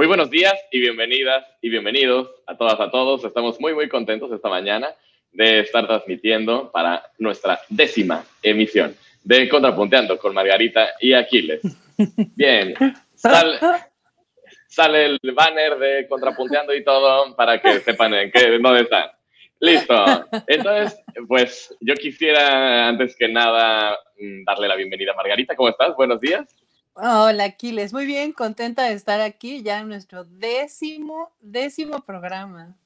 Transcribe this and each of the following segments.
Muy buenos días y bienvenidas y bienvenidos a todas, a todos. Estamos muy, muy contentos esta mañana de estar transmitiendo para nuestra décima emisión de Contrapunteando con Margarita y Aquiles. Bien, sale, sale el banner de Contrapunteando y todo para que sepan en qué, dónde están. Listo. Entonces, pues yo quisiera, antes que nada, mm, darle la bienvenida a Margarita. ¿Cómo estás? Buenos días. Hola, Aquiles. Muy bien, contenta de estar aquí ya en nuestro décimo, décimo programa.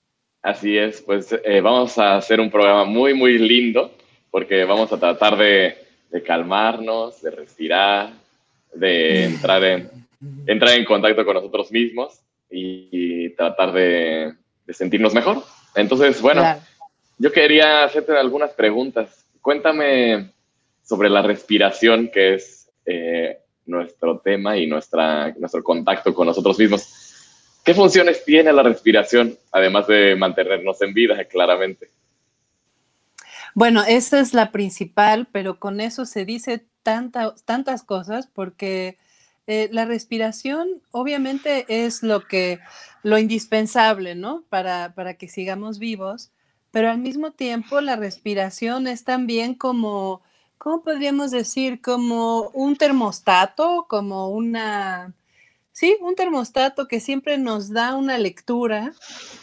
Así es, pues eh, vamos a hacer un programa muy, muy lindo porque vamos a tratar de, calmarnos, de respirar, de entrar en, entrar en contacto con nosotros mismos y, tratar de, sentirnos mejor. Entonces, bueno, yo quería hacerte algunas preguntas. Cuéntame sobre la respiración, que es eh, nuestro tema y nuestra, nuestro contacto con nosotros mismos. ¿Qué funciones tiene la respiración, además de mantenernos en vida, claramente? Bueno, esa es la principal, pero con eso se dice tantas cosas porque eh, la respiración obviamente es lo que lo indispensable, ¿no? Para, para que sigamos vivos, pero al mismo tiempo la respiración es también como ¿cómo podríamos decir? Como un termostato, como una, sí, un termostato que siempre nos da una lectura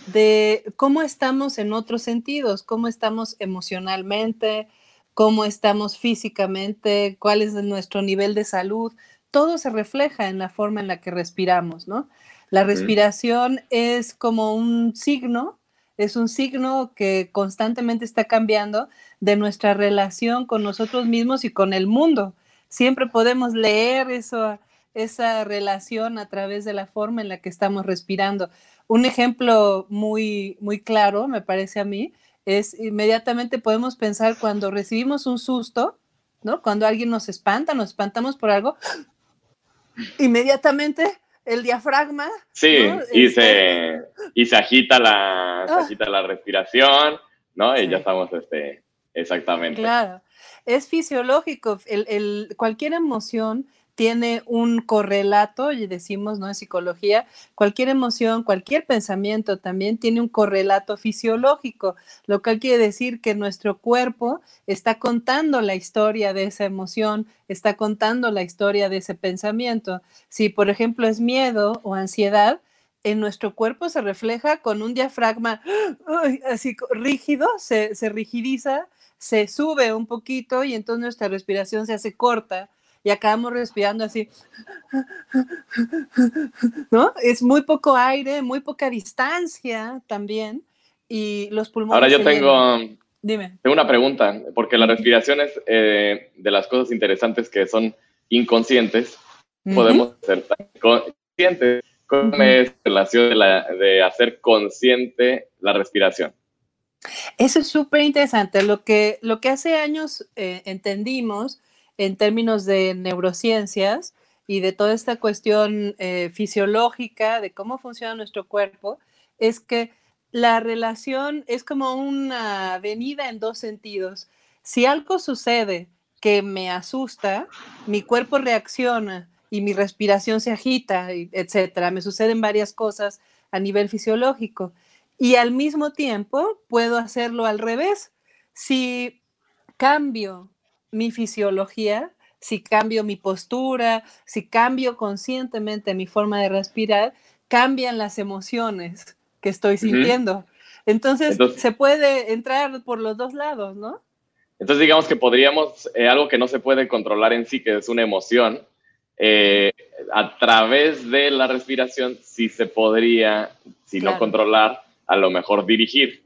de cómo estamos en otros sentidos, cómo estamos emocionalmente, cómo estamos físicamente, cuál es nuestro nivel de salud. Todo se refleja en la forma en la que respiramos, ¿no? La respiración es como un signo es un signo que constantemente está cambiando de nuestra relación con nosotros mismos y con el mundo. Siempre podemos leer eso, esa relación a través de la forma en la que estamos respirando. Un ejemplo muy, muy claro, me parece a mí, es inmediatamente podemos pensar cuando recibimos un susto, ¿no? Cuando alguien nos espanta, nos espantamos por algo, inmediatamente el diafragma. Sí, y, se, y se agita la, se ah. agita la respiración, ¿no? Y ya estamos, este, exactamente. Claro, es fisiológico. El, el, cualquier emoción tiene un correlato, y decimos, ¿no? En psicología, cualquier emoción, cualquier pensamiento también tiene un correlato fisiológico, lo cual quiere decir que nuestro cuerpo está contando la historia de esa emoción, está contando la historia de ese pensamiento. Si, por ejemplo, es miedo o ansiedad, en nuestro cuerpo se refleja con un diafragma así rígido, se, se rigidiza, se sube un poquito y entonces nuestra respiración se hace corta y acabamos respirando así, ¿no? Es muy poco aire, muy poca distancia también y los pulmones. Ahora yo tengo, Dime. tengo una pregunta, porque la respiración es eh, de las cosas interesantes que son inconscientes, podemos ser conscientes. ¿Cómo es la relación de, hacer consciente la respiración? Eso es súper interesante. Lo que, lo que hace años eh, entendimos en términos de neurociencias y de toda esta cuestión eh, fisiológica de cómo funciona nuestro cuerpo, es que la relación es como una avenida en dos sentidos. Si algo sucede que me asusta, mi cuerpo reacciona y mi respiración se agita, etcétera. Me suceden varias cosas a nivel fisiológico. Y al mismo tiempo puedo hacerlo al revés. Si cambio mi fisiología, si cambio mi postura, si cambio conscientemente mi forma de respirar, cambian las emociones que estoy sintiendo. Entonces, se puede entrar por los dos lados, ¿no? Entonces, digamos que podríamos, eh, algo que no se puede controlar en sí, que es una emoción, eh, a través de la respiración sí se podría, si no controlar, a lo mejor dirigir.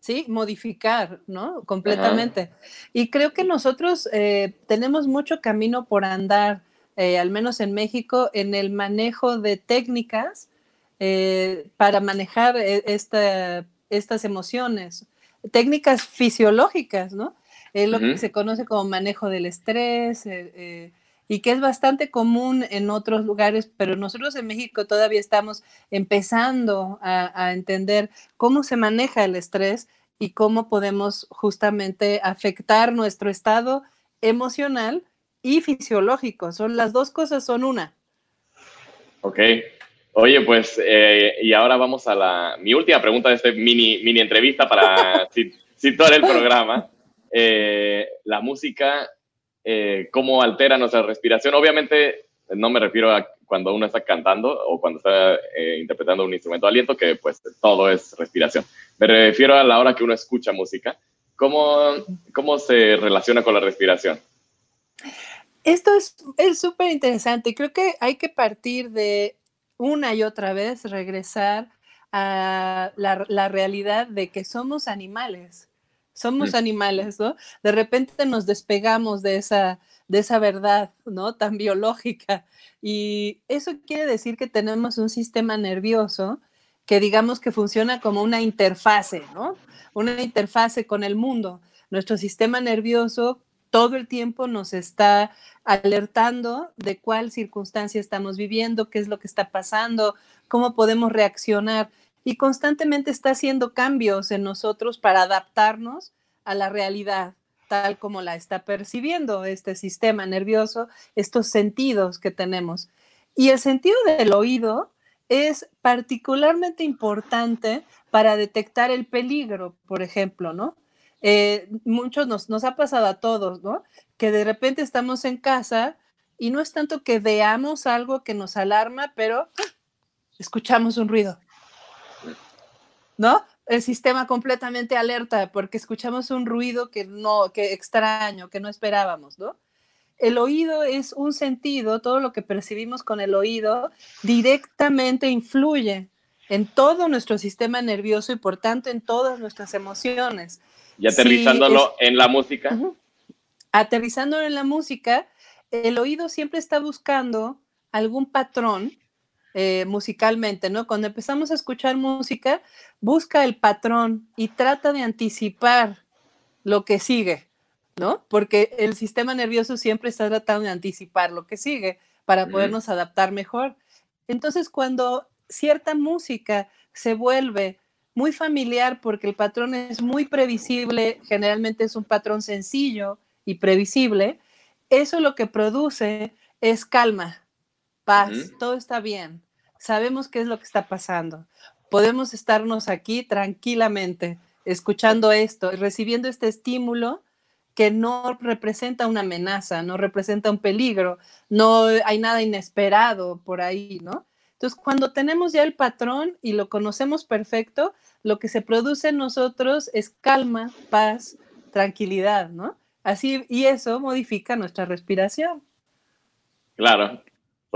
¿sí? Modificar, ¿no? Completamente. Y creo que nosotros eh, tenemos mucho camino por andar, eh, al menos en México, en el manejo de técnicas eh, para manejar estas emociones, técnicas fisiológicas, ¿no? Es lo que se conoce como manejo del estrés, y que es bastante común en otros lugares, pero nosotros en México todavía estamos empezando a, entender cómo se maneja el estrés y cómo podemos justamente afectar nuestro estado emocional y fisiológico. Son las dos cosas, son una. Ok. Oye, pues, eh, y ahora vamos a la, mi última pregunta de este mini, mini entrevista para situar el programa. Eh, la música, eh, cómo altera nuestra respiración. Obviamente, no me refiero a cuando uno está cantando o cuando está interpretando un instrumento de aliento, que pues todo es respiración. Me refiero a la hora que uno escucha música. ¿Cómo, cómo se relaciona con la respiración? Esto es súper interesante. Creo que hay que partir de una y otra vez regresar a la, realidad de que somos animales. Somos animales, ¿no? De repente nos despegamos de esa, de esa verdad, ¿no? Tan biológica. Y eso quiere decir que tenemos un sistema nervioso que digamos que funciona como una interfase, ¿no? Una interfase con el mundo. Nuestro sistema nervioso todo el tiempo nos está alertando de cuál circunstancia estamos viviendo, qué es lo que está pasando, cómo podemos reaccionar y constantemente está haciendo cambios en nosotros para adaptarnos a la realidad tal como la está percibiendo este sistema nervioso, estos sentidos que tenemos. Y el sentido del oído es particularmente importante para detectar el peligro, por ejemplo, ¿no? Eh, muchos nos, nos ha pasado a todos, ¿no? Que de repente estamos en casa y no es tanto que veamos algo que nos alarma, pero escuchamos un ruido, ¿no? El sistema completamente alerta porque escuchamos un ruido que no, que extraño, que no esperábamos, ¿no? El oído es un sentido, todo lo que percibimos con el oído directamente influye en todo nuestro sistema nervioso y por tanto en todas nuestras emociones. Y aterrizándolo en la música. Aterrizándolo en la música, el oído siempre está buscando algún patrón eh, musicalmente, ¿no? Cuando empezamos a escuchar música, busca el patrón y trata de anticipar lo que sigue, ¿no? Porque el sistema nervioso siempre está tratando de anticipar lo que sigue para podernos adaptar mejor. Entonces, cuando cierta música se vuelve muy familiar porque el patrón es muy previsible, generalmente es un patrón sencillo y previsible, eso lo que produce es calma, paz, todo está bien, sabemos qué es lo que está pasando, podemos estarnos aquí tranquilamente escuchando esto y recibiendo este estímulo que no representa una amenaza, no representa un peligro, no hay nada inesperado por ahí, ¿no? Entonces, cuando tenemos ya el patrón y lo conocemos perfecto, lo que se produce en nosotros es calma, paz, tranquilidad, ¿no? Así, y eso modifica nuestra respiración. Claro,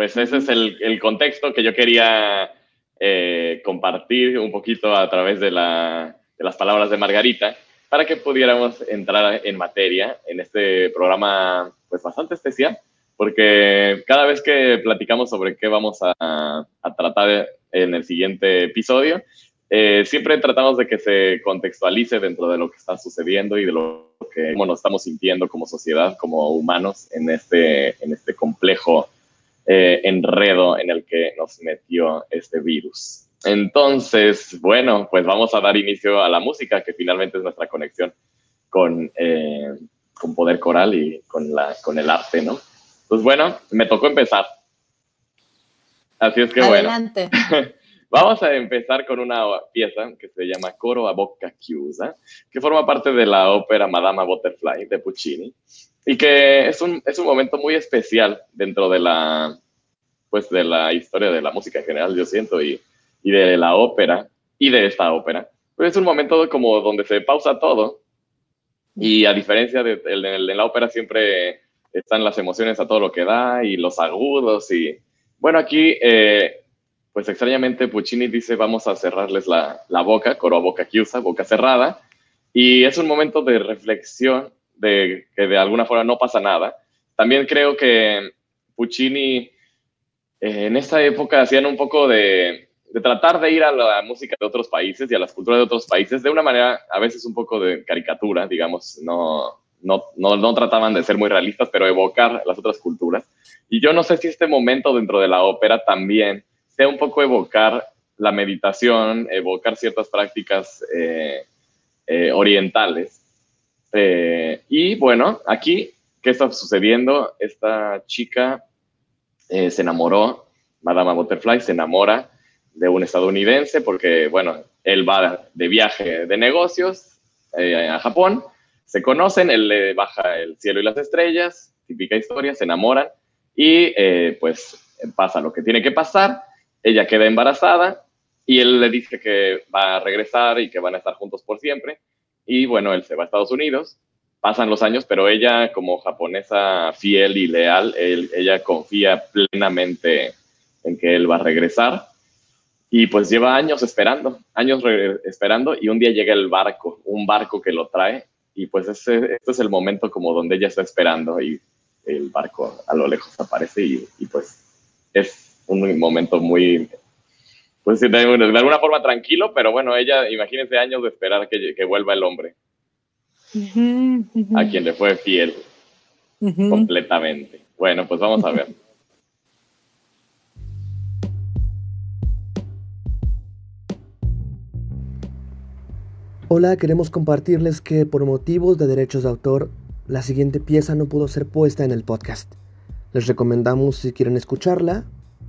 pues ese es el, contexto que yo quería eh, compartir un poquito a través de, las palabras de Margarita para que pudiéramos entrar en materia en este programa pues bastante especial porque cada vez que platicamos sobre qué vamos a, tratar en el siguiente episodio, eh, siempre tratamos de que se contextualice dentro de lo que está sucediendo y de lo que cómo nos estamos sintiendo como sociedad, como humanos, en este, en este complejo eh, enredo en el que nos metió este virus. Entonces, bueno, pues vamos a dar inicio a la música, que finalmente es nuestra conexión con, eh, con poder coral y con, la, con el arte, ¿no? Pues bueno, me tocó empezar. Así es que Adelante. bueno. Vamos a empezar con una pieza que se llama Coro a Bocca Chiusa, que forma parte de la ópera Madama Butterfly de Puccini y que es un, es un momento muy especial dentro de la, pues de la historia de la música en general, yo siento, y, y de la ópera y de esta ópera. Pues es un momento como donde se pausa todo y a diferencia de, de, de la ópera siempre están las emociones a todo lo que da y los agudos y bueno, aquí eh, pues extrañamente Puccini dice vamos a cerrarles la, la boca, coro a boca chiusa, boca cerrada y es un momento de reflexión de que de alguna forma no pasa nada. También creo que Puccini eh, en esta época hacían un poco de, de tratar de ir a la música de otros países y a las culturas de otros países de una manera a veces un poco de caricatura, digamos, no, no, no, no, trataban de ser muy realistas, pero evocar las otras culturas. Y yo no sé si este momento dentro de la ópera también sea un poco evocar la meditación, evocar ciertas prácticas eh, eh, orientales. Eh, y bueno, aquí, ¿qué está sucediendo? Esta chica se enamoró Madama Butterfly se enamora de un estadounidense porque, bueno, él va de viaje de negocios eh, a Japón, se conocen, él le baja el cielo y las estrellas, típica historia, se enamoran y eh, pues pasa lo que tiene que pasar, ella queda embarazada y él le dice que va a regresar y que van a estar juntos por siempre. Y bueno, él se va a Estados Unidos, pasan los años, pero ella como japonesa fiel y leal, ella confía plenamente en que él va a regresar. Y pues lleva años esperando, años esperando y un día llega el barco, un barco que lo trae y pues ese, este es el momento como donde ella está esperando y el barco a lo lejos aparece y, pues es un momento muy, pues de, alguna forma tranquilo, pero bueno, ella, imagínense años de esperar que, que vuelva el hombre a quien le fue fiel completamente. Bueno, pues vamos a ver. Hola, queremos compartirles que por motivos de derechos de autor, la siguiente pieza no pudo ser puesta en el podcast. Les recomendamos si quieren escucharla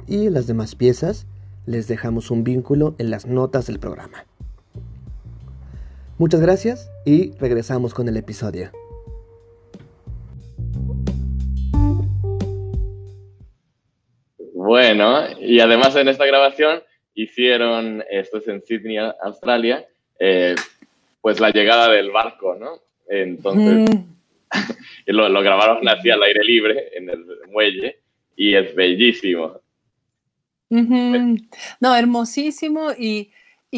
y las demás piezas les dejamos un vínculo en las notas del programa. Muchas gracias y regresamos con el episodio. Bueno, y además en esta grabación hicieron, esto es en Sydney, Australia, eh, pues la llegada del barco, ¿no? Entonces, lo, grabaron así al aire libre en el muelle y es bellísimo. No, hermosísimo y,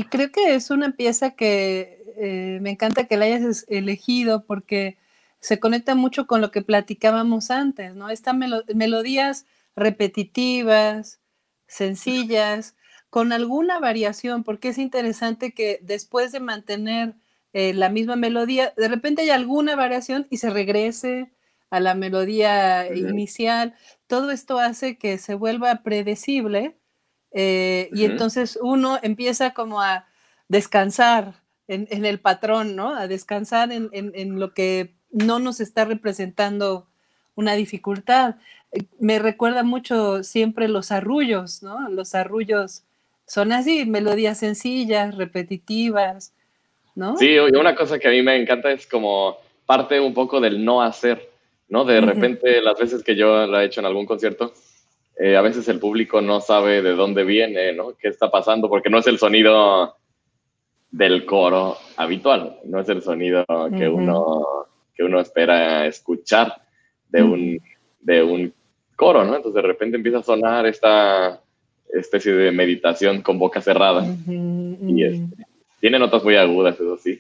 creo que es una pieza que eh, me encanta que la hayas elegido porque se conecta mucho con lo que platicábamos antes, ¿no? Estas melodías repetitivas, sencillas, con alguna variación, porque es interesante que después de mantener eh, la misma melodía, de repente hay alguna variación y se regrese a la melodía inicial. Todo esto hace que se vuelva predecible eh, y entonces uno empieza como a descansar en, el patrón, ¿no? A descansar en, en, lo que no nos está representando una dificultad. Eh, me recuerda mucho siempre los arrullos, ¿no? Los arrullos son así, melodías sencillas, repetitivas, ¿no? Sí, una cosa que a mí me encanta es como parte un poco del no hacer, ¿no? De repente, las veces que yo lo he hecho en algún concierto, eh, a veces el público no sabe de dónde viene, ¿no? ¿Qué está pasando? Porque no es el sonido del coro habitual, no es el sonido que, uno, que uno espera escuchar de un, de un coro, ¿no? Entonces de repente empieza a sonar esta especie de meditación con boca cerrada. Y este, tiene notas muy agudas, eso sí.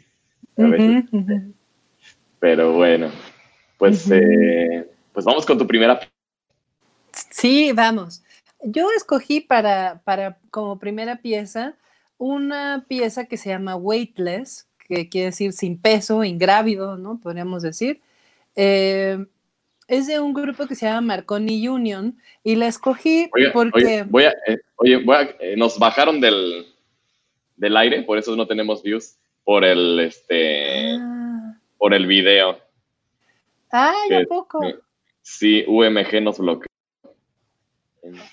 Pero bueno, pues, eh, pues vamos con tu primera. Sí, vamos. Yo escogí para, para como primera pieza una pieza que se llama Weightless, que quiere decir sin peso, ingrávido, ¿no? Podríamos decir. Eh, es de un grupo que se llama Marconi Union y la escogí porque... voy a, oye, eh, nos bajaron del, del aire, por eso no tenemos views por el este ah. por el video. Ay, ¿a poco? Sí, UMG nos bloqueó.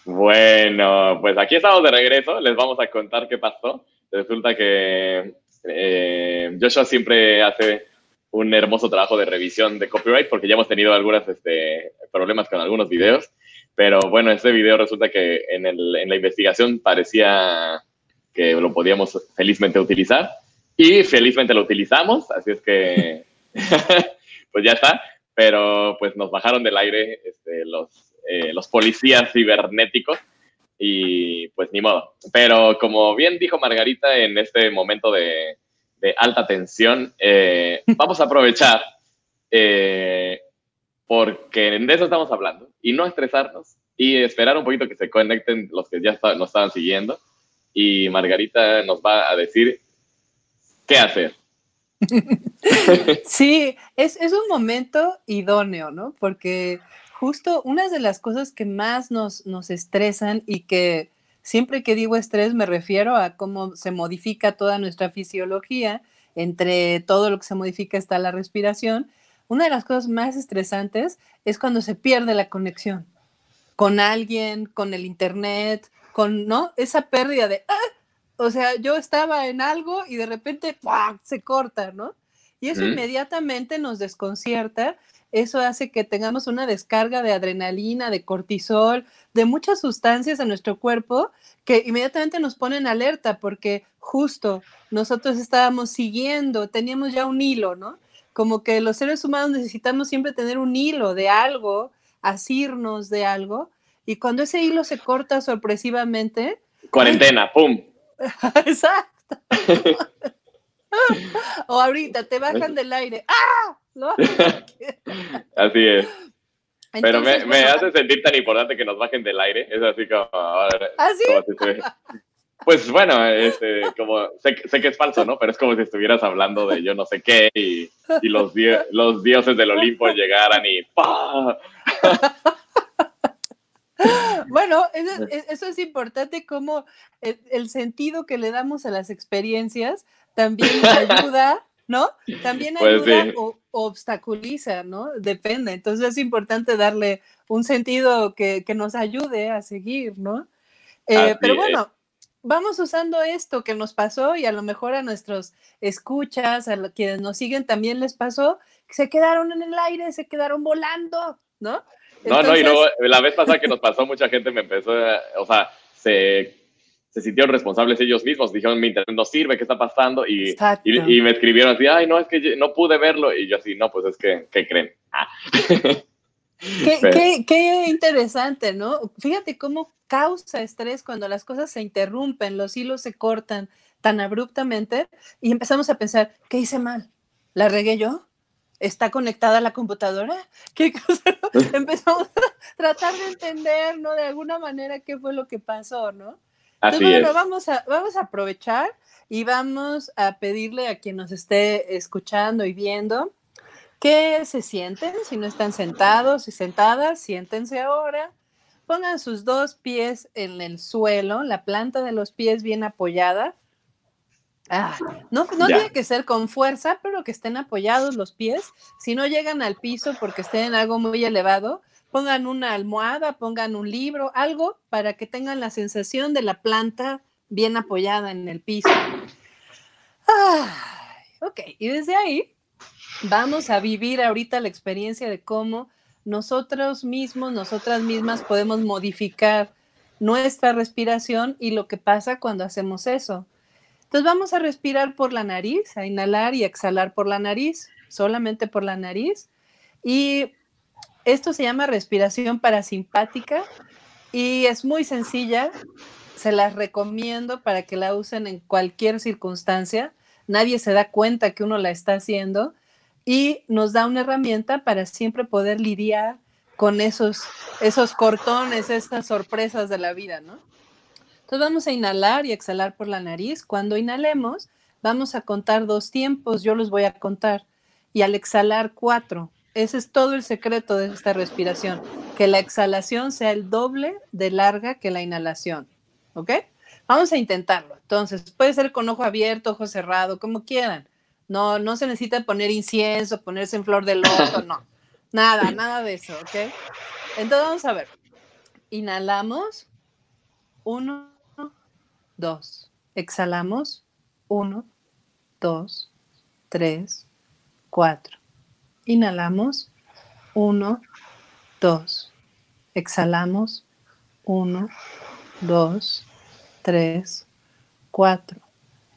Bueno, pues aquí estamos de regreso, les vamos a contar qué pasó. Resulta que eh, Joshua siempre hace un hermoso trabajo de revisión de copyright porque ya hemos tenido algunos este, problemas con algunos videos, pero bueno, este video resulta que en, el, en la investigación parecía que lo podíamos felizmente utilizar. Y felizmente lo utilizamos, así es que pues ya está, pero pues nos bajaron del aire este, los, eh, los policías cibernéticos y pues ni modo. Pero como bien dijo Margarita en este momento de, de alta tensión, eh, vamos a aprovechar eh, porque de eso estamos hablando y no estresarnos y esperar un poquito que se conecten los que ya nos estaban siguiendo y Margarita nos va a decir qué hacer. Sí, es, un momento idóneo, ¿no? Porque justo una de las cosas que más nos, nos estresan y que siempre que digo estrés me refiero a cómo se modifica toda nuestra fisiología, entre todo lo que se modifica está la respiración. Una de las cosas más estresantes es cuando se pierde la conexión con alguien, con el internet, con, ¿no? Esa pérdida de, ¡ah! o sea, yo estaba en algo y de repente se corta, ¿no? Y eso inmediatamente nos desconcierta, eso hace que tengamos una descarga de adrenalina, de cortisol, de muchas sustancias en nuestro cuerpo que inmediatamente nos ponen alerta porque justo nosotros estábamos siguiendo, teníamos ya un hilo, ¿no? Como que los seres humanos necesitamos siempre tener un hilo de algo, asirnos de algo, y cuando ese hilo se corta sorpresivamente... Cuarentena, ¡pum! Exacto. o ahorita te bajan del aire. ¡Ah! así es. Pero me, me hace sentir tan importante que nos bajen del aire. Es así como. ¿Así? ¿Ah, pues bueno, este, como sé, sé, que es falso, ¿no? Pero es como si estuvieras hablando de yo no sé qué y, y los, los dioses del Olimpo llegaran y ¡pah! Bueno, eso, es importante como el, sentido que le damos a las experiencias también ayuda, ¿no? También pues ayuda o, obstaculiza, ¿no? Depende. Entonces es importante darle un sentido que, nos ayude a seguir, ¿no? Eh, pero bueno, vamos usando esto que nos pasó y a lo mejor a nuestros escuchas, a quienes nos siguen también les pasó, que se quedaron en el aire, se quedaron volando, ¿no? No, no, y luego la vez pasada que nos pasó, mucha gente me empezó, o sea, se, se sintieron responsables ellos mismos, dijeron, mi internet no sirve, ¿qué está pasando? Y, y, me escribieron así, ay, no, es que no pude verlo. Y yo así, no, pues es que, ¿qué creen? Ah. Qué, qué, qué, interesante, ¿no? Fíjate cómo causa estrés cuando las cosas se interrumpen, los hilos se cortan tan abruptamente y empezamos a pensar, ¿qué hice mal? ¿La regué yo? ¿Está conectada a la computadora? ¿Qué cosa? Empezamos a tratar de entender, ¿no? De alguna manera qué fue lo que pasó, ¿no? Así bueno, vamos a, vamos a aprovechar y vamos a pedirle a quien nos esté escuchando y viendo que se sienten, si no están sentados y sentadas, siéntense ahora. Pongan sus dos pies en el suelo, la planta de los pies bien apoyada Ah, no, no tiene que ser con fuerza, pero que estén apoyados los pies. Si no llegan al piso porque estén en algo muy elevado, pongan una almohada, pongan un libro, algo para que tengan la sensación de la planta bien apoyada en el piso. ok, y desde ahí vamos a vivir ahorita la experiencia de cómo nosotros mismos, nosotras mismas podemos modificar nuestra respiración y lo que pasa cuando hacemos eso. Entonces vamos a respirar por la nariz, a inhalar y exhalar por la nariz, solamente por la nariz. Y esto se llama respiración parasimpática y es muy sencilla. Se las recomiendo para que la usen en cualquier circunstancia. Nadie se da cuenta que uno la está haciendo y nos da una herramienta para siempre poder lidiar con esos, esos cortones, esas sorpresas de la vida, ¿no? Entonces vamos a inhalar y exhalar por la nariz. Cuando inhalemos, vamos a contar dos tiempos, yo los voy a contar, y al exhalar cuatro. Ese es todo el secreto de esta respiración, que la exhalación sea el doble de larga que la inhalación. ¿Ok? Vamos a intentarlo. Entonces, puede ser con ojo abierto, ojo cerrado, como quieran. No, no se necesita poner incienso, ponerse en flor de loto, no. Nada, nada de eso, ¿ok? Entonces vamos a ver. Inhalamos. Uno, dos. Exhalamos. Uno, dos, tres, cuatro. Inhalamos. Uno, dos. Exhalamos. Uno, dos, tres, cuatro.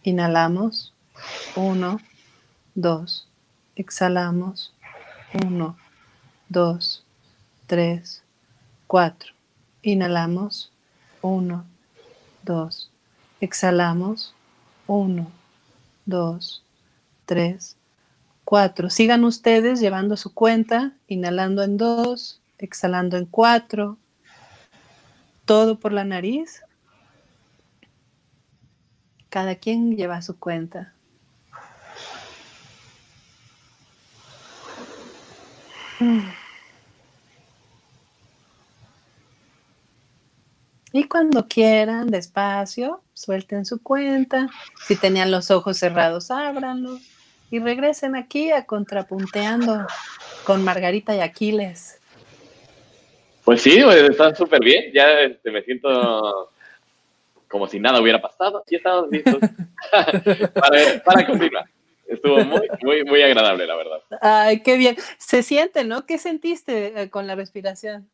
Inhalamos. Uno, dos. Exhalamos. Uno, dos, tres, cuatro. Inhalamos. Uno, dos. Exhalamos. Uno, dos, tres, cuatro. Sigan ustedes llevando su cuenta, inhalando en dos, exhalando en cuatro. Todo por la nariz. Cada quien lleva su cuenta. Y cuando quieran, despacio, suelten su cuenta. Si tenían los ojos cerrados, ábranlos. Y regresen aquí a Contrapunteando con Margarita y Aquiles. Pues sí, pues, está súper bien. Ya este, me siento como si nada hubiera pasado y estamos listos para, para, continuar. Estuvo muy, muy, muy agradable, la verdad. Ay, qué bien. Se siente, ¿no? ¿Qué sentiste eh, con la respiración?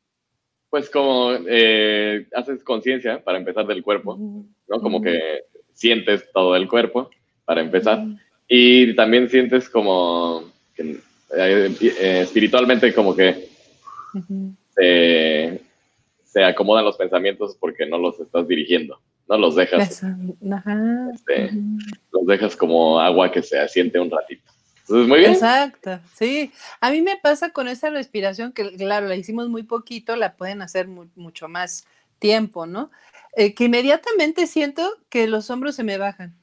Pues como eh, haces conciencia para empezar del cuerpo, ¿no? Como que sientes todo el cuerpo para empezar. Y también sientes como que, eh, espiritualmente como que se, se, acomodan los pensamientos porque no los estás dirigiendo, no los dejas. Este, los dejas como agua que se asiente un ratito. Entonces, muy bien. Exacto, sí. A mí me pasa con esa respiración que, claro, la hicimos muy poquito, la pueden hacer mucho más tiempo, ¿no? Eh, que inmediatamente siento que los hombros se me bajan.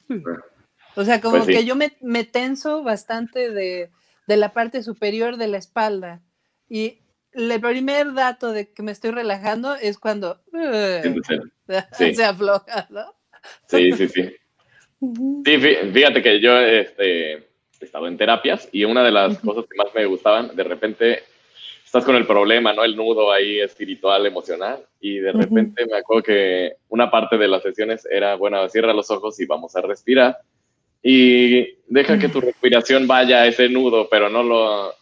O sea, como pues que yo me, me tenso bastante de, de, la parte superior de la espalda. Y el primer dato de que me estoy relajando es cuando se afloja, ¿no? Sí, sí, sí. Sí, fíjate que yo este, he estado en terapias y una de las cosas que más me gustaban, de repente estás con el problema, ¿no? El nudo ahí espiritual, emocional, y de repente me acuerdo que una parte de las sesiones era, bueno, cierra los ojos y vamos a respirar y deja que tu respiración vaya a ese nudo, pero no lo,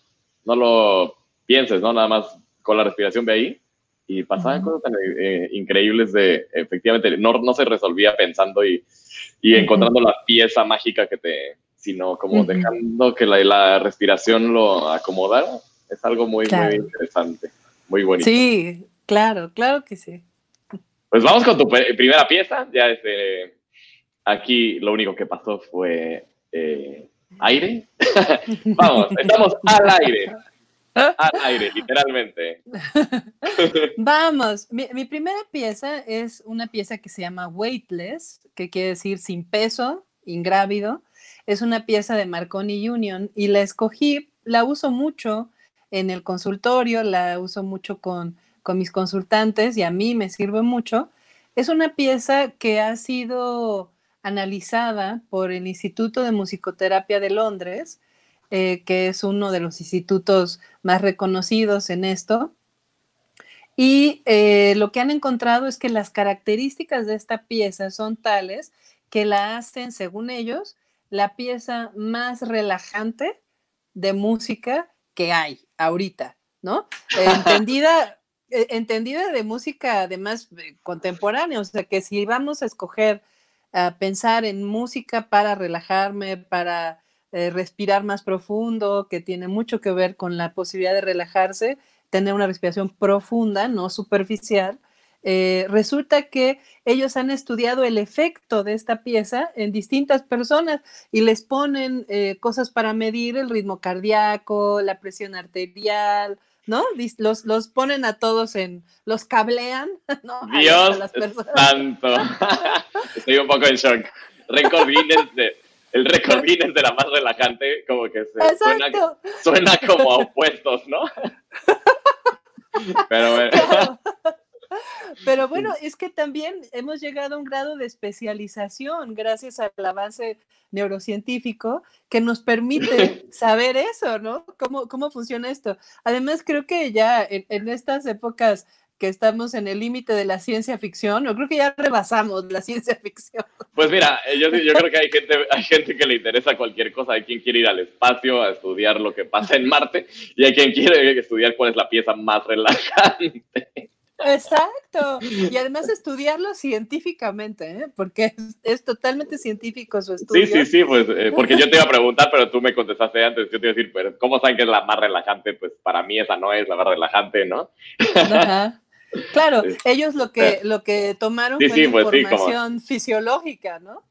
no lo pienses, ¿no? Nada más con la respiración ve ahí y pasaban cosas tan eh, increíbles de, efectivamente, no, no se resolvía pensando y, y encontrando la pieza mágica que te, sino como dejando que la, la, respiración lo acomodara, es algo muy, muy interesante, muy bonito. Sí, claro, claro que sí. Pues vamos con tu primera pieza, ya este, Aquí lo único que pasó fue eh, aire. Vamos, estamos al aire. Al aire, literalmente. Vamos, mi, primera pieza es una pieza que se llama Weightless, que quiere decir sin peso, ingrávido. Es una pieza de Marconi Union y la escogí, la uso mucho en el consultorio, la uso mucho con, con mis consultantes y a mí me sirve mucho. Es una pieza que ha sido analizada por el Instituto de Musicoterapia de Londres, eh, que es uno de los institutos más reconocidos en esto. Y eh, lo que han encontrado es que las características de esta pieza son tales que la hacen, según ellos, la pieza más relajante de música que hay ahorita, ¿no? entendida, eh, entendida de música además contemporánea, o sea que si vamos a escoger pensar en música para relajarme, para eh, respirar más profundo, que tiene mucho que ver con la posibilidad de relajarse, tener una respiración profunda, no superficial. Eh, resulta que ellos han estudiado el efecto de esta pieza en distintas personas y les ponen eh, cosas para medir el ritmo cardíaco, la presión arterial, ¿no? Los, los ponen a todos en, los cablean, ¿no? Dios santo. Estoy un poco en shock. Récord Guinness de, el récord Guinness de la más relajante, como que se suena, suena, como a opuestos, ¿no? Pero bueno. Pero bueno, es que también hemos llegado a un grado de especialización gracias al avance neurocientífico que nos permite saber eso, ¿no? ¿Cómo, cómo funciona esto? Además, creo que ya en, estas épocas que estamos en el límite de la ciencia ficción, yo creo que ya rebasamos la ciencia ficción. Pues mira, yo, yo creo que hay gente, hay gente que le interesa cualquier cosa, hay quien quiere ir al espacio a estudiar lo que pasa en Marte y hay quien quiere estudiar cuál es la pieza más relajante. Exacto. Y además estudiarlo científicamente, ¿eh? porque es, totalmente científico su estudio. Sí, sí, sí, pues eh, porque yo te iba a preguntar, pero tú me contestaste antes. Yo te iba a decir, pero ¿cómo saben que es la más relajante? Pues para mí esa no es la más relajante, ¿no? Ajá. Claro, ellos lo que, lo que tomaron fue pues información fisiológica, ¿no?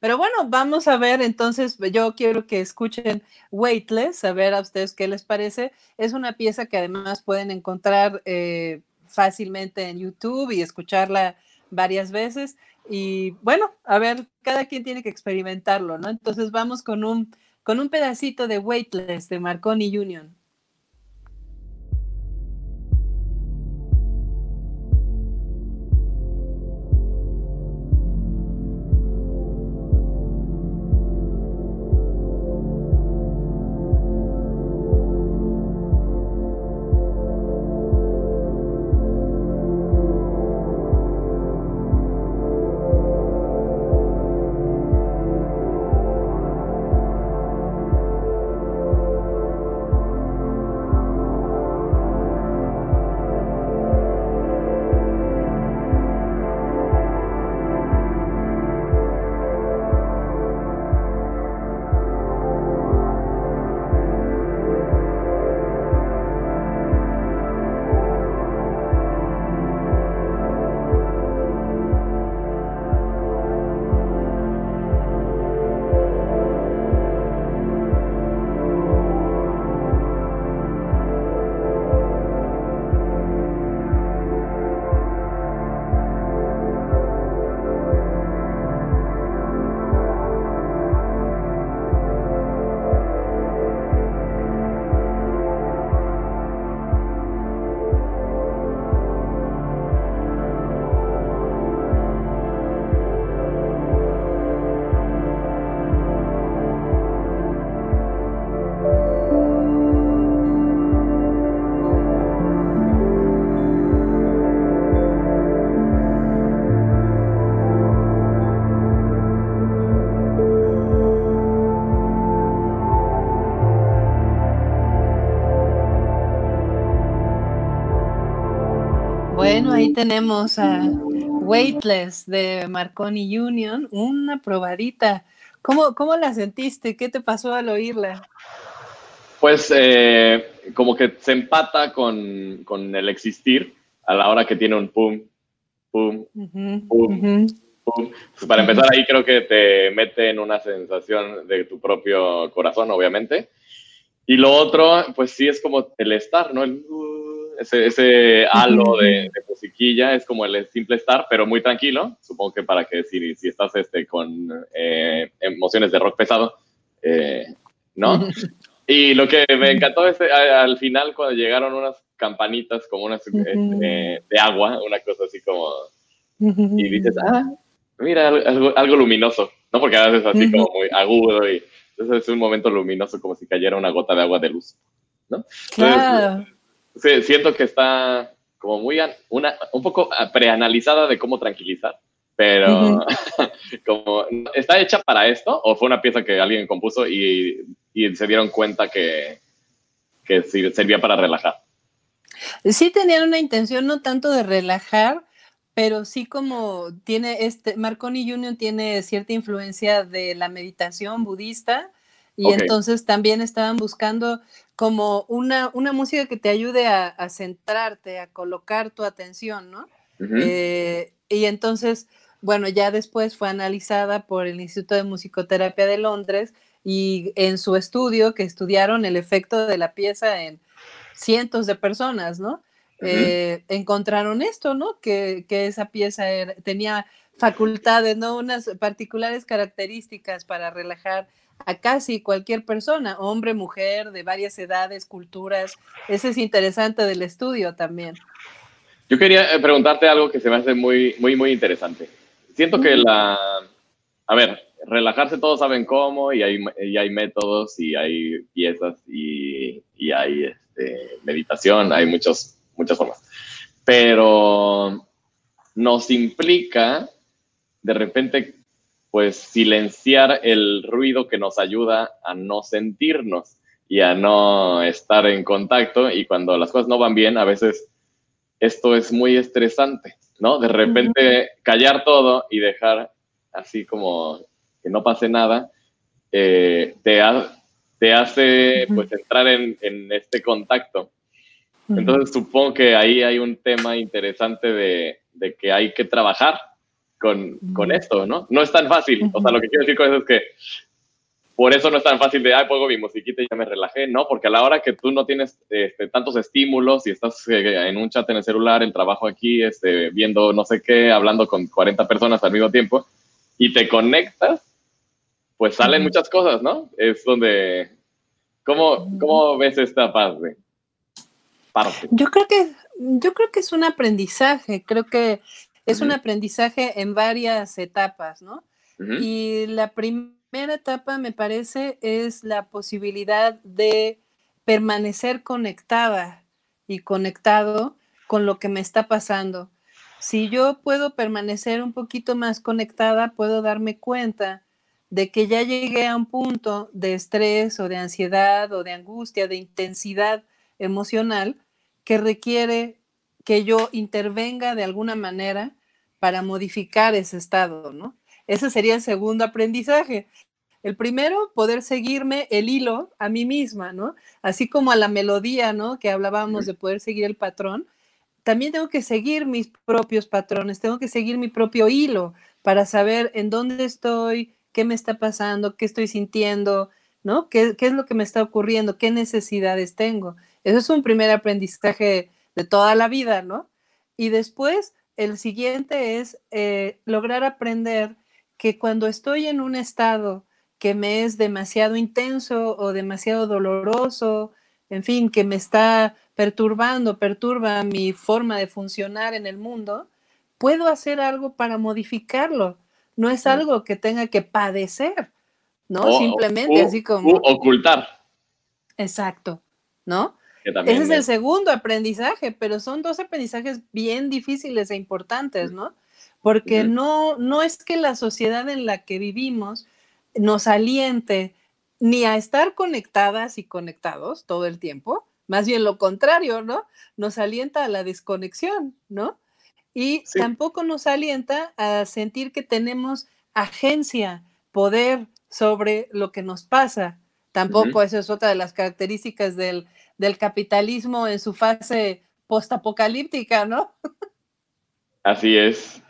Pero bueno, vamos a ver entonces, yo quiero que escuchen Weightless, a ver a ustedes qué les parece. Es una pieza que además pueden encontrar eh, fácilmente en YouTube y escucharla varias veces. Y bueno, a ver, cada quien tiene que experimentarlo, ¿no? Entonces vamos con un, con un pedacito de Weightless de Marconi Union. Tenemos a Weightless de Marconi Union, una probadita. ¿Cómo, cómo la sentiste? ¿Qué te pasó al oírla? Pues eh, como que se empata con, con, el existir a la hora que tiene un pum, pum, pum, pum. Pues para empezar ahí creo que te mete en una sensación de tu propio corazón, obviamente. Y lo otro, pues sí es como el estar, ¿no? El, ese, ese halo de, musiquilla es como el simple estar, pero muy tranquilo. Supongo que para que si, si estás este, con eh, emociones de rock pesado, eh, ¿no? Y lo que me encantó es eh, al final cuando llegaron unas campanitas como unas de agua, una cosa así como... Y dices, ah, mira, algo, algo luminoso, ¿no? Porque a veces así como muy agudo y entonces es un momento luminoso como si cayera una gota de agua de luz, ¿no? Claro siento que está como muy, una, un poco preanalizada de cómo tranquilizar, pero como, ¿está hecha para esto o fue una pieza que alguien compuso y, y se dieron cuenta que, que servía para relajar? Sí tenían una intención no tanto de relajar, pero sí como tiene este, Marconi Union tiene cierta influencia de la meditación budista y entonces también estaban buscando como una, una música que te ayude a, centrarte, a colocar tu atención, ¿no? Eh, y entonces, bueno, ya después fue analizada por el Instituto de Musicoterapia de Londres y en su estudio, que estudiaron el efecto de la pieza en cientos de personas, ¿no? Eh, encontraron esto, ¿no? Que, esa pieza tenía facultades, ¿no? Unas particulares características para relajar a casi cualquier persona, hombre, mujer, de varias edades, culturas. Eso es interesante del estudio también. Yo quería eh, preguntarte algo que se me hace muy, muy, muy interesante. Siento que la, a ver, relajarse todos saben cómo y hay, y hay métodos y hay piezas y, y hay este, meditación, hay muchos, muchas formas. Pero nos implica de repente pues silenciar el ruido que nos ayuda a no sentirnos y a no estar en contacto y cuando las cosas no van bien, a veces esto es muy estresante, ¿no? De repente callar todo y dejar así como que no pase nada, eh, te, te hace pues entrar en, este contacto. Entonces supongo que ahí hay un tema interesante de, de que hay que trabajar con, con, esto, ¿no? No es tan fácil. O sea, lo que quiero decir con eso es que por eso no es tan fácil de, ay, pongo mi musiquita y ya me relajé, ¿no? Porque a la hora que tú no tienes este, tantos estímulos y estás eh, en un chat en el celular, en trabajo aquí, este, viendo no sé qué, hablando con 40 personas al mismo tiempo, y te conectas, pues salen muchas cosas, ¿no? Es donde... ¿Cómo, cómo ves esta parte? parte? Yo creo que yo creo que es un aprendizaje, creo que es un aprendizaje en varias etapas, ¿no? Y la primera etapa, me parece, es la posibilidad de permanecer conectada y conectado con lo que me está pasando. Si yo puedo permanecer un poquito más conectada, puedo darme cuenta de que ya llegué a un punto de estrés o de ansiedad o de angustia, de intensidad emocional que requiere que yo intervenga de alguna manera para modificar ese estado, ¿no? Ese sería el segundo aprendizaje. El primero, poder seguirme el hilo a mí misma, ¿no? Así como a la melodía, ¿no? Que hablábamos de poder seguir el patrón. También tengo que seguir mis propios patrones, tengo que seguir mi propio hilo para saber en dónde estoy, qué me está pasando, qué estoy sintiendo, ¿no? ¿Qué, qué es lo que me está ocurriendo? ¿Qué necesidades tengo? Eso es un primer aprendizaje de toda la vida, ¿no? Y después, el siguiente es eh, lograr aprender que cuando estoy en un estado que me es demasiado intenso o demasiado doloroso, en fin, que me está perturbando, perturba mi forma de funcionar en el mundo, puedo hacer algo para modificarlo. No es algo que tenga que padecer, ¿no? Simplemente así como... Ocultar. Exacto, ¿no? Ese es el segundo aprendizaje, pero son dos aprendizajes bien difíciles e importantes, ¿no? Porque no, no es que la sociedad en la que vivimos nos aliente ni a estar conectadas y conectados todo el tiempo, más bien lo contrario, ¿no? Nos alienta a la desconexión, ¿no? y tampoco nos alienta a sentir que tenemos agencia, poder sobre lo que nos pasa. Tampoco esa es otra de las características del, del capitalismo en su fase postapocalíptica, ¿no? Así es.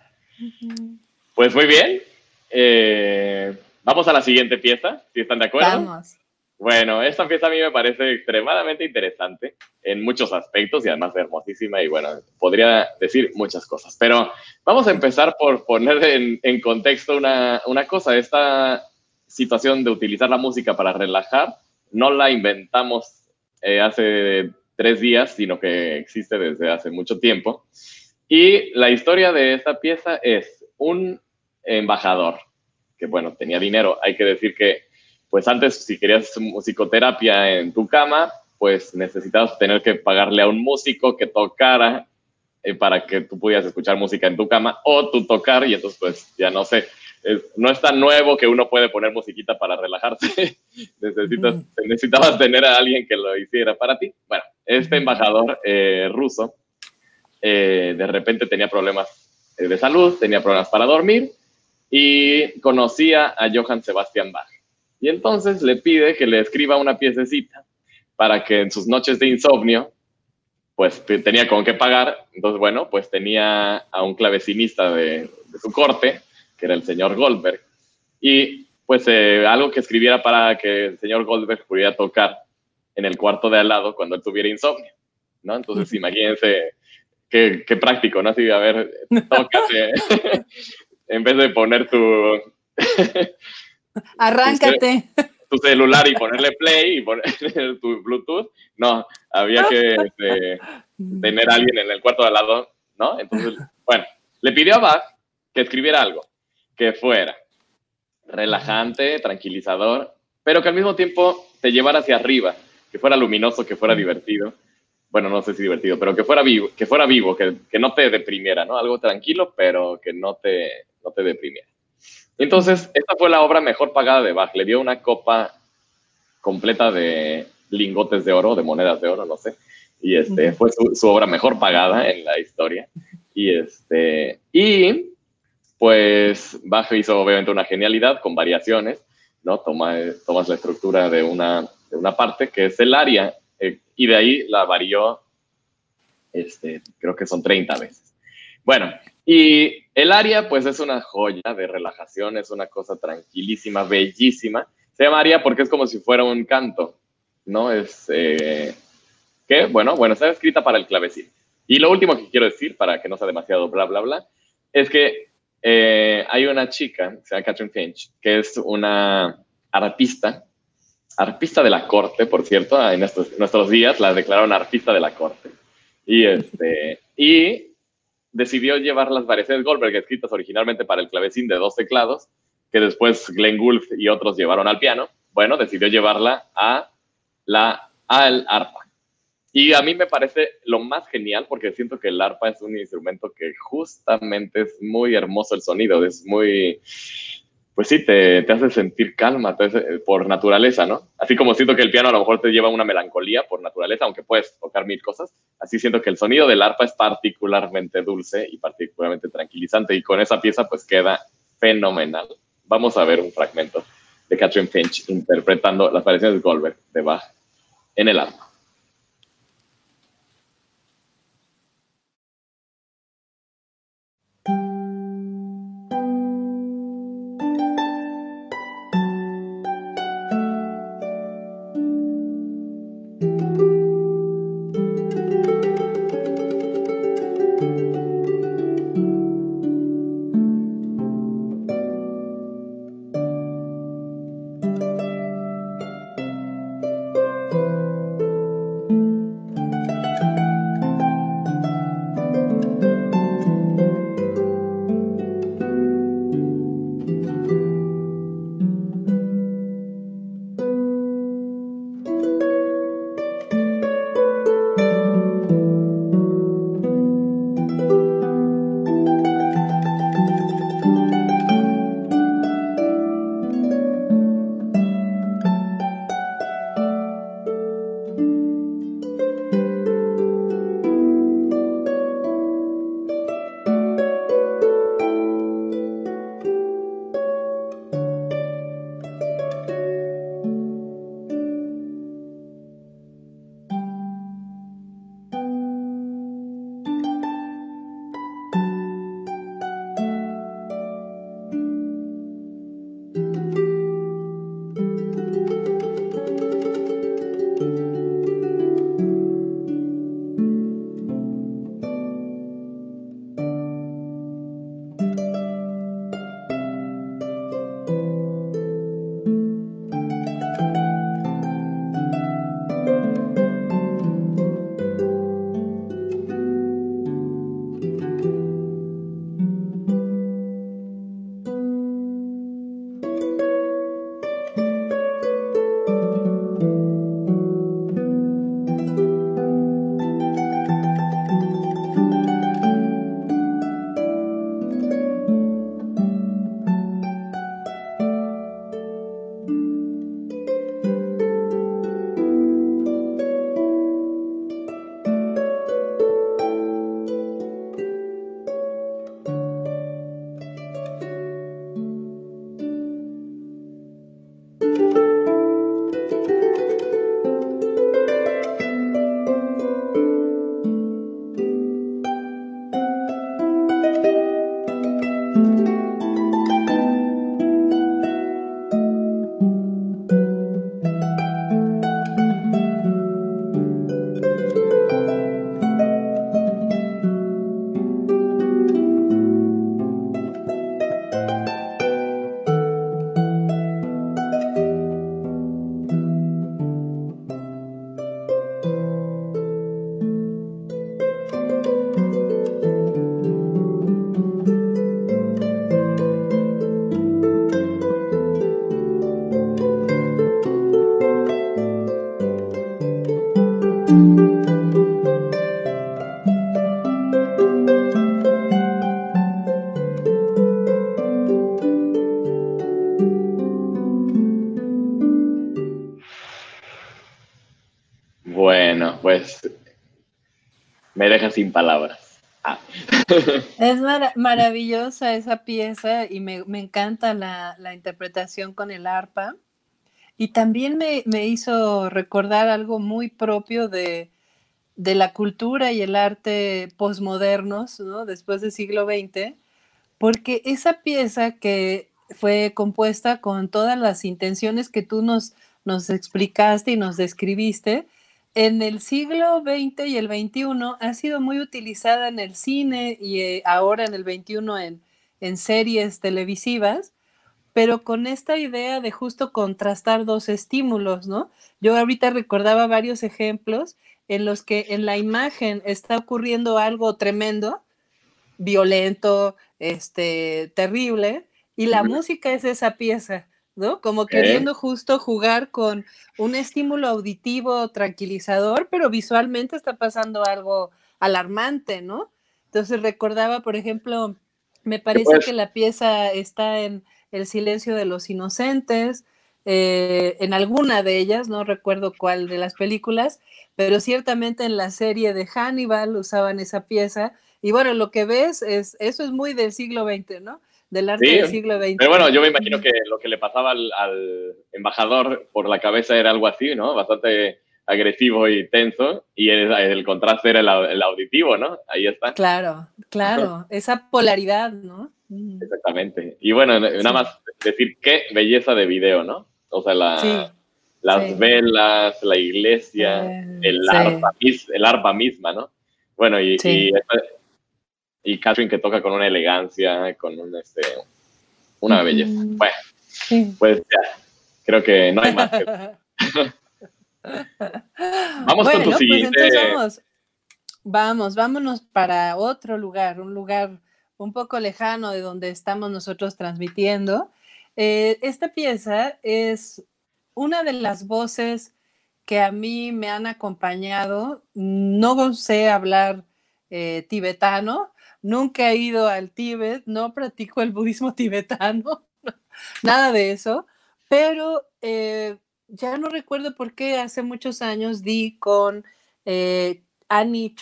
Pues muy bien. Eh, vamos a la siguiente pieza, si están de acuerdo. Vamos. Bueno, esta pieza a mí me parece extremadamente interesante en muchos aspectos y además hermosísima y bueno, podría decir muchas cosas, pero vamos a empezar por poner en, contexto una, una, cosa. Esta situación de utilizar la música para relajar no la inventamos eh, hace tres días, sino que existe desde hace mucho tiempo. Y la historia de esta pieza es un embajador que, bueno, tenía dinero. Hay que decir que pues antes si querías musicoterapia en tu cama, pues necesitabas tener que pagarle a un músico que tocara eh, para que tú pudieras escuchar música en tu cama o tú tocar y entonces pues ya no sé, no es tan nuevo que uno puede poner musiquita para relajarse, Necesitas, necesitabas tener a alguien que lo hiciera para ti. Bueno, este embajador eh, ruso eh, de repente tenía problemas de salud, tenía problemas para dormir y conocía a Johann Sebastian Bach. Y entonces le pide que le escriba una piececita para que en sus noches de insomnio, pues tenía con qué pagar. Entonces, bueno, pues tenía a un clavecinista de, su corte, que era el señor Goldberg, y pues eh, algo que escribiera para que el señor Goldberg pudiera tocar en el cuarto de al lado cuando él tuviera insomnio, ¿no? Entonces, imagínense qué, qué práctico, ¿no? Así, a ver, tócate, en vez de poner tu... Arráncate. Tu, celular y ponerle play y poner tu Bluetooth. No, había que este, tener a alguien en el cuarto de al lado, ¿no? Entonces, bueno, le pidió a Bach que escribiera algo, que fuera relajante, tranquilizador, pero que al mismo tiempo te llevara hacia arriba, que fuera luminoso, que fuera divertido. Bueno, no sé si divertido, pero que fuera vivo, que fuera vivo, que, que no te deprimiera, ¿no? Algo tranquilo, pero que no te, no te deprimiera. Entonces, esta fue la obra mejor pagada de Bach. Le dio una copa completa de lingotes de oro, de monedas de oro, no sé. Y este, fue su, obra mejor pagada en la historia. Y, este, y pues Bach hizo obviamente una genialidad con variaciones, ¿no? Toma, tomas la estructura de una, de una parte que es el área eh, y de ahí la varió, este, creo que son 30 veces. Bueno, y el área, pues es una joya de relajación, es una cosa tranquilísima, bellísima. Se llama aria porque es como si fuera un canto, ¿no? Es, eh, ¿qué? Bueno, bueno, está escrita para el clavecín. Y lo último que quiero decir, para que no sea demasiado bla, bla, bla, es que eh, hay una chica, se llama Catherine Finch, que es una arpista, arpista de la corte, por cierto, en estos, nuestros días la declararon arpista de la corte. Y, este, y decidió llevar las variaciones Goldberg escritas originalmente para el clavecín de dos teclados, que después Glenn Gould y otros llevaron al piano. Bueno, decidió llevarla a la al arpa. Y a mí me parece lo más genial porque siento que el arpa es un instrumento que justamente es muy hermoso el sonido, es muy pues sí, te, te, hace sentir calma por naturaleza, ¿no? Así como siento que el piano a lo mejor te lleva una melancolía por naturaleza, aunque puedes tocar mil cosas, así siento que el sonido del arpa es particularmente dulce y particularmente tranquilizante y con esa pieza pues queda fenomenal. Vamos a ver un fragmento de Catherine Finch interpretando las variaciones de Goldberg de Bach en el arpa. Sin palabras. Ah. Es maravillosa esa pieza y me, encanta la, interpretación con el arpa. Y también me, hizo recordar algo muy propio de, la cultura y el arte posmodernos, ¿no? Después del siglo XX, porque esa pieza que fue compuesta con todas las intenciones que tú nos, nos explicaste y nos describiste, en el siglo XX y el XXI ha sido muy utilizada en el cine y eh, ahora en el XXI en, en series televisivas, pero con esta idea de justo contrastar dos estímulos, ¿no? Yo ahorita recordaba varios ejemplos en los que en la imagen está ocurriendo algo tremendo, violento, este, terrible, y la música es esa pieza. ¿No? Como queriendo justo jugar con un estímulo auditivo tranquilizador, pero visualmente está pasando algo alarmante, ¿no? Entonces recordaba, por ejemplo, me parece que la pieza está en El silencio de los inocentes, eh, en alguna de ellas, no recuerdo cuál de las películas, pero ciertamente en la serie de Hannibal usaban esa pieza. Y bueno, lo que ves es, eso es muy del siglo XX, ¿no? Del arte del siglo XX. Pero bueno, yo me imagino que lo que le pasaba al, embajador por la cabeza era algo así, ¿no? Bastante agresivo y tenso, y el, contraste era el, auditivo, ¿no? Ahí está. Claro, claro, esa polaridad, ¿no? Mm. Exactamente. Y bueno, nada más decir qué belleza de video, ¿no? O sea, la, las velas, la iglesia, eh, el, arpa, el arpa misma, ¿no? Bueno, y, y y Catherine que toca con una elegancia, con un, este, una belleza. Bueno, pues ya, creo que no hay más. vamos con tu pues siguiente. vamos, vamos, vámonos para otro lugar, un lugar un poco lejano de donde estamos nosotros transmitiendo. Eh, esta pieza es una de las voces que a mí me han acompañado. No sé hablar eh, tibetano, nunca he ido al Tíbet, no practico el budismo tibetano, nada de eso, pero eh, ya no recuerdo por qué hace muchos años di con eh, Annie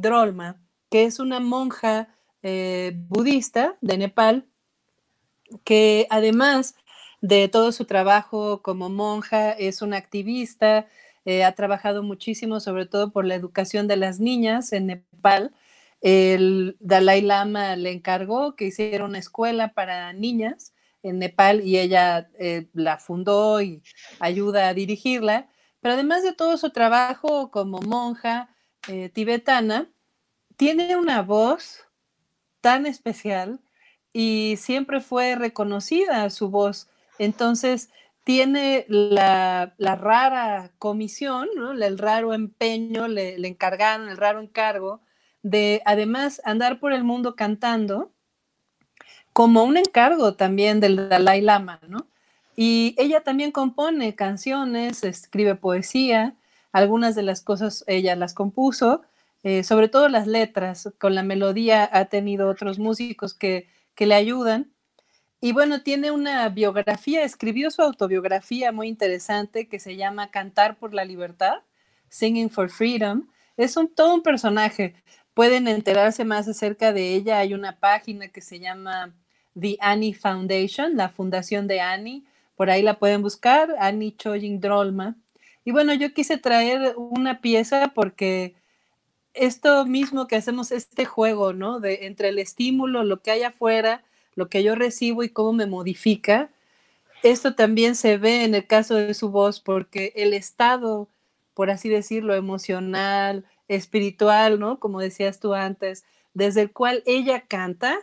Drolma, que es una monja eh, budista de Nepal, que además de todo su trabajo como monja, es una activista, ha trabajado muchísimo sobre todo por la educación de las niñas en Nepal el Dalai Lama le encargó que hiciera una escuela para niñas en Nepal y ella eh, la fundó y ayuda a dirigirla. Pero además de todo su trabajo como monja eh, tibetana, tiene una voz tan especial y siempre fue reconocida su voz. Entonces, tiene la, rara comisión, el raro empeño, le, le encargaron el raro encargo de además andar por el mundo cantando como un encargo también del Dalai Lama, ¿no? Y ella también compone canciones, escribe poesía, algunas de las cosas ella las compuso, eh, sobre todo las letras, con la melodía ha tenido otros músicos que, que le ayudan. Y bueno, tiene una biografía, escribió su autobiografía muy interesante que se llama Cantar por la Libertad, Singing for Freedom. Es un, todo un personaje. Pueden enterarse más acerca de ella. Hay una página que se llama The Annie Foundation, la fundación de Annie. Por ahí la pueden buscar, Annie Chojing Drolma. Y bueno, yo quise traer una pieza porque esto mismo que hacemos, este juego, ¿no? De entre el estímulo, lo que hay afuera, lo que yo recibo y cómo me modifica. Esto también se ve en el caso de su voz porque el estado, por así decirlo, emocional, espiritual, ¿no? Como decías tú antes, desde el cual ella canta,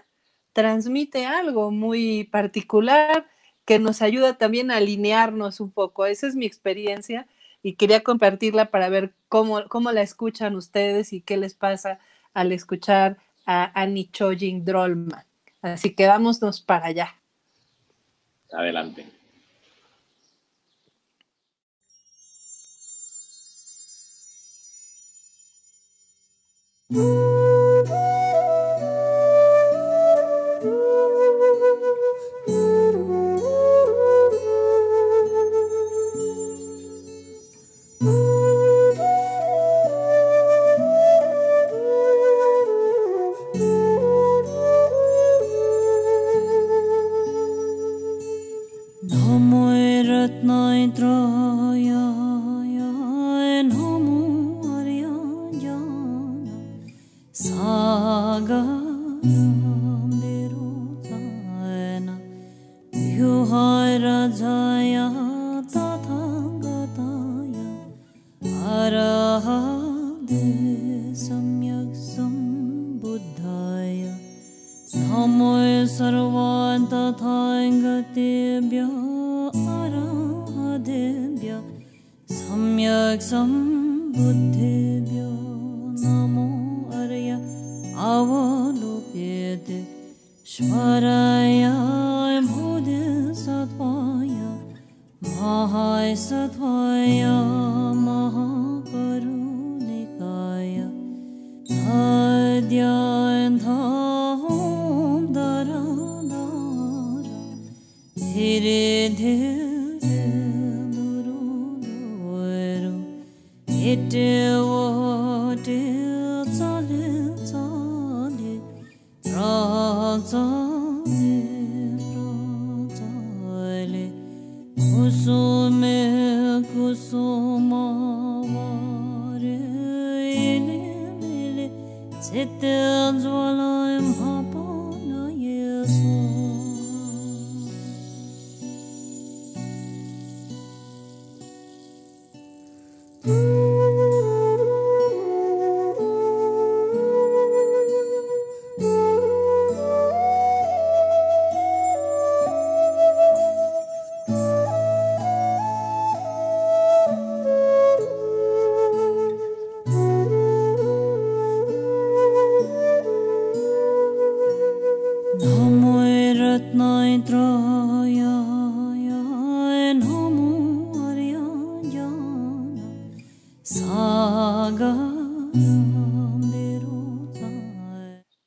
transmite algo muy particular que nos ayuda también a alinearnos un poco. Esa es mi experiencia y quería compartirla para ver cómo, cómo la escuchan ustedes y qué les pasa al escuchar a Annie Chojing Drolma. Así que vámonos para allá. Adelante. Mm-hmm.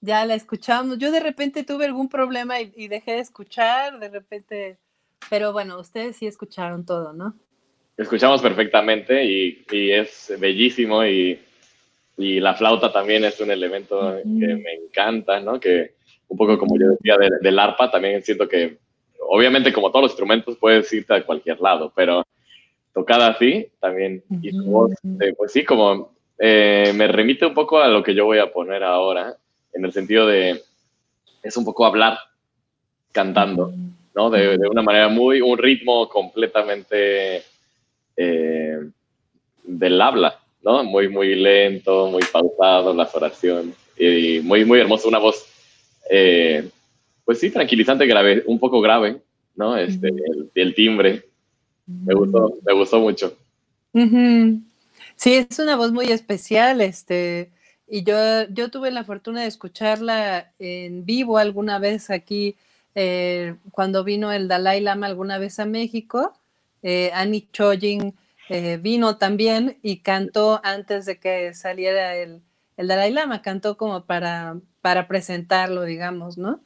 Ya la escuchamos. Yo de repente tuve algún problema y, dejé de escuchar, de repente, pero bueno, ustedes sí escucharon todo, ¿no? Escuchamos perfectamente y, es bellísimo y, la flauta también es un elemento que me encanta, ¿no? Que un poco como yo decía del arpa, también siento que obviamente como todos los instrumentos puedes irte a cualquier lado, pero tocada así también y su voz, eh, pues sí, como eh, me remite un poco a lo que yo voy a poner ahora, en el sentido de, es un poco hablar cantando, ¿no? De, una manera muy, un ritmo completamente eh, del habla, ¿no? Muy, muy lento, muy pausado, las oraciones, y muy, muy hermoso, una voz, eh, pues sí, tranquilizante, grave, un poco grave, ¿no? Este, el, timbre, me gustó, me gustó mucho. Sí, es una voz muy especial, este, y yo, yo tuve la fortuna de escucharla en vivo alguna vez aquí, eh, cuando vino el Dalai Lama alguna vez a México. Eh, Annie Chojin eh, vino también y cantó antes de que saliera el, el Dalai Lama, cantó como para, para presentarlo, digamos, ¿no?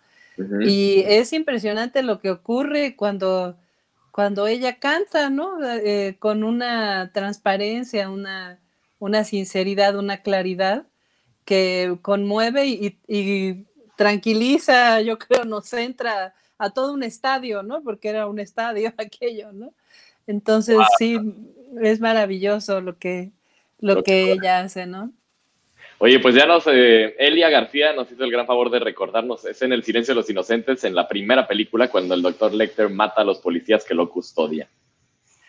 Y es impresionante lo que ocurre cuando, cuando ella canta, ¿no? con una transparencia, una, una sinceridad, una claridad que conmueve y, tranquiliza, yo creo, nos centra a todo un estadio, ¿no? Porque era un estadio aquello, ¿no? Entonces, sí, es maravilloso lo que, lo, que, ella hace, ¿no? Oye, pues ya nos, eh, Elia García nos hizo el gran favor de recordarnos, es en El Silencio de los Inocentes, en la primera película, cuando el doctor Lecter mata a los policías que lo custodian.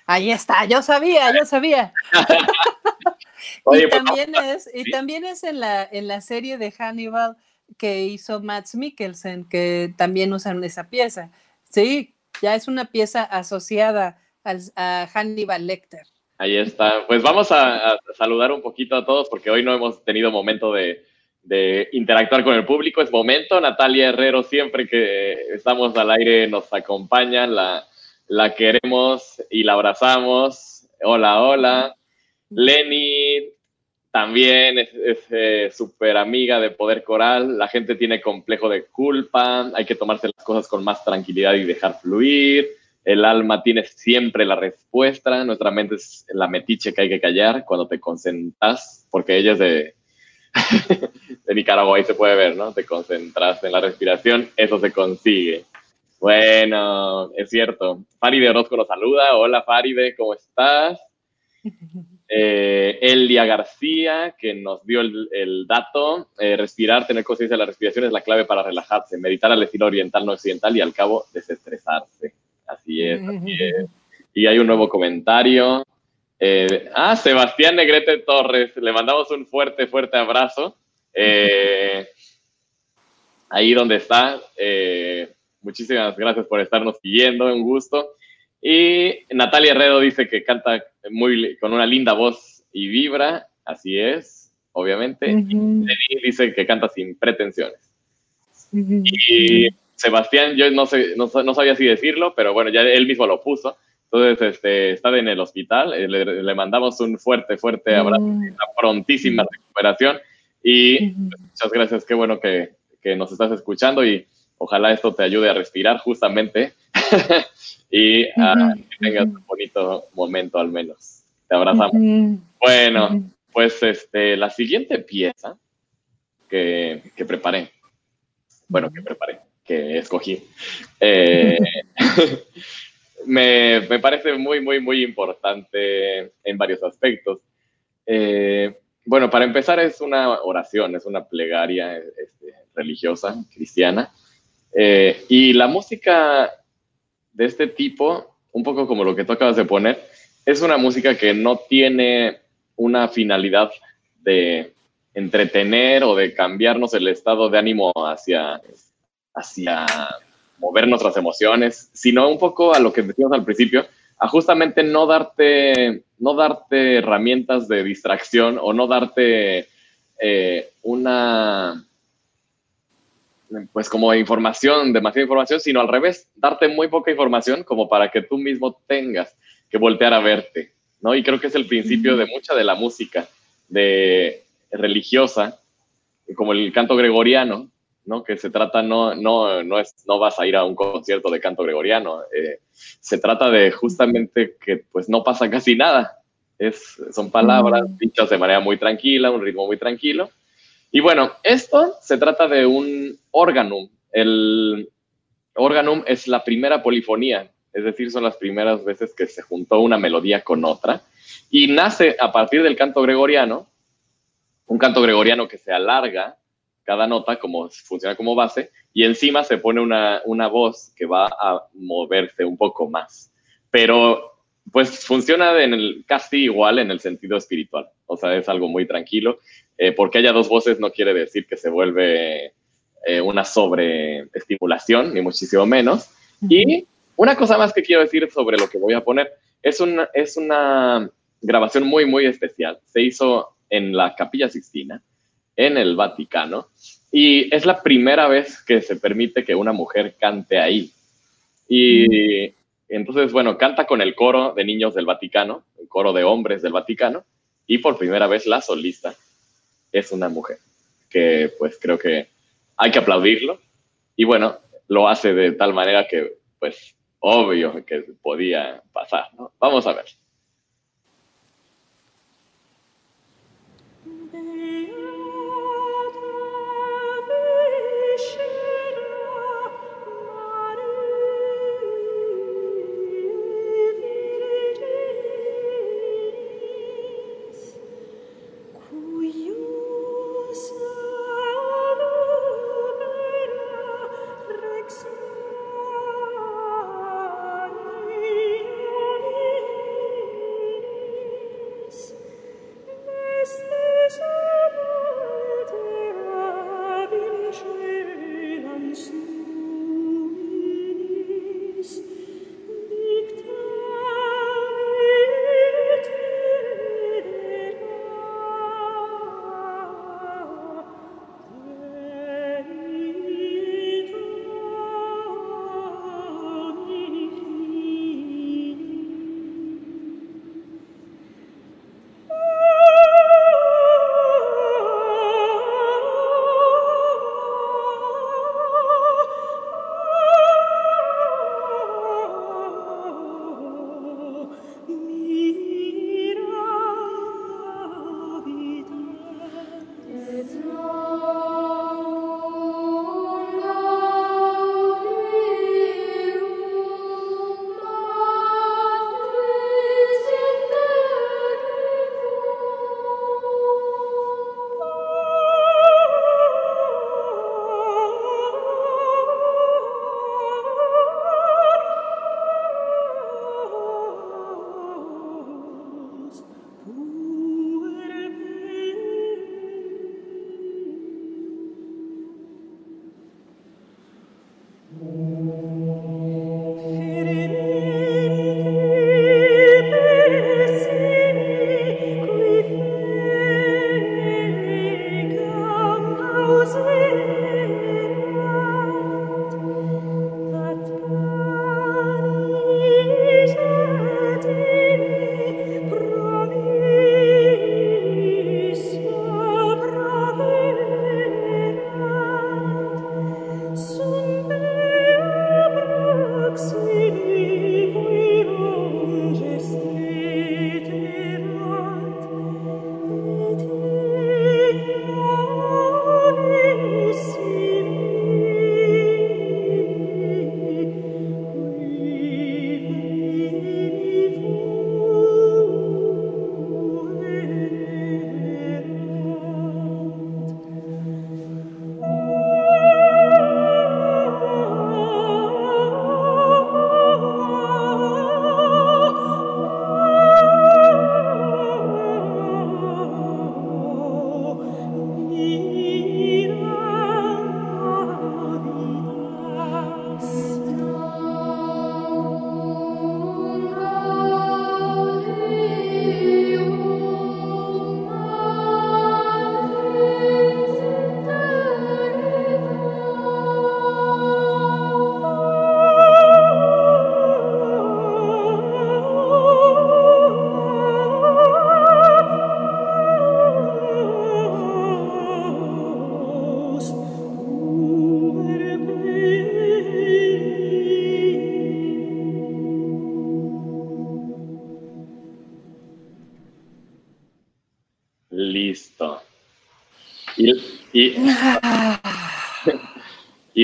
Ahí está, yo sabía, yo sabía. y, pues, también es, y también es en la, en la serie de Hannibal que hizo Matt Mikkelsen, que también usan esa pieza. Sí, ya es una pieza asociada a Hannibal Lecter. Ahí está. Pues vamos a, saludar un poquito a todos porque hoy no hemos tenido momento de, interactuar con el público. Es momento. Natalia Herrero, siempre que estamos al aire, nos acompaña. La, la queremos y la abrazamos. Hola, hola. Lenny también es eh, súper amiga de Poder Coral. La gente tiene complejo de culpa, hay que tomarse las cosas con más tranquilidad y dejar fluir. El alma tiene siempre la respuesta. Nuestra mente es la metiche que hay que callar cuando te concentras, porque ella es de, de Nicaragua, ahí se puede ver, ¿no? Te concentras en la respiración, eso se consigue. Bueno, es cierto. Faride Orozco nos saluda. Hola Faride, ¿cómo estás? Eh, Elia García, que nos dio el, dato. Eh, respirar, tener conciencia de la respiración es la clave para relajarse. Meditar al estilo oriental, no occidental y al cabo desestresarse. Así es, así es. Y hay un nuevo comentario. Eh, ah, Sebastián Negrete Torres, le mandamos un fuerte, fuerte abrazo. Eh, ahí donde está. Eh, muchísimas gracias por estarnos siguiendo, un gusto. Y Natalia Herrero dice que canta muy, con una linda voz y vibra, así es, obviamente. Y dice que canta sin pretensiones. Y Sebastián, yo no, sé, no, no, sabía si decirlo, pero bueno, ya él mismo lo puso. Entonces, este, está en el hospital, eh, le, mandamos un fuerte, fuerte abrazo, una prontísima recuperación. Y muchas gracias, qué bueno que, que, nos estás escuchando y ojalá esto te ayude a respirar justamente. Y a que tengas un bonito momento al menos. Te abrazamos. Bueno, pues este, la siguiente pieza que, que preparé, bueno, que preparé, que escogí, eh, me, me, parece muy, muy, muy importante en varios aspectos. Eh, bueno, para empezar es una oración, es una plegaria este, religiosa, cristiana. Eh, y la música de este tipo, un poco como lo que tú acabas de poner, es una música que no tiene una finalidad de entretener o de cambiarnos el estado de ánimo hacia, hacia mover nuestras emociones, sino un poco a lo que decíamos al principio, a justamente no darte, no darte herramientas de distracción o no darte eh, una, pues como información, demasiada información, sino al revés, darte muy poca información como para que tú mismo tengas que voltear a verte, ¿no? Y creo que es el principio de mucha de la música de religiosa, como el canto gregoriano, ¿no? Que se trata, no, no, no, es, no vas a ir a un concierto de canto gregoriano, eh, se trata de justamente que pues no pasa casi nada, es, son palabras mm. dichas de manera muy tranquila, un ritmo muy tranquilo. Y bueno, esto se trata de un órganum. El órganum es la primera polifonía, es decir, son las primeras veces que se juntó una melodía con otra y nace a partir del canto gregoriano, un canto gregoriano que se alarga cada nota como funciona como base y encima se pone una, una voz que va a moverse un poco más. Pero pues funciona en el, casi igual en el sentido espiritual. O sea, es algo muy tranquilo. Eh, porque haya dos voces no quiere decir que se vuelve eh, una sobreestimulación, ni muchísimo menos. Y una cosa más que quiero decir sobre lo que voy a poner. Es una, es una grabación muy, muy especial. Se hizo en la Capilla Sixtina en el Vaticano y es la primera vez que se permite que una mujer cante ahí. Y entonces, bueno, canta con el coro de niños del Vaticano, el coro de hombres del Vaticano, y por primera vez la solista es una mujer, que pues creo que hay que aplaudirlo. Y bueno, lo hace de tal manera que pues obvio que podía pasar, ¿no? Vamos a ver.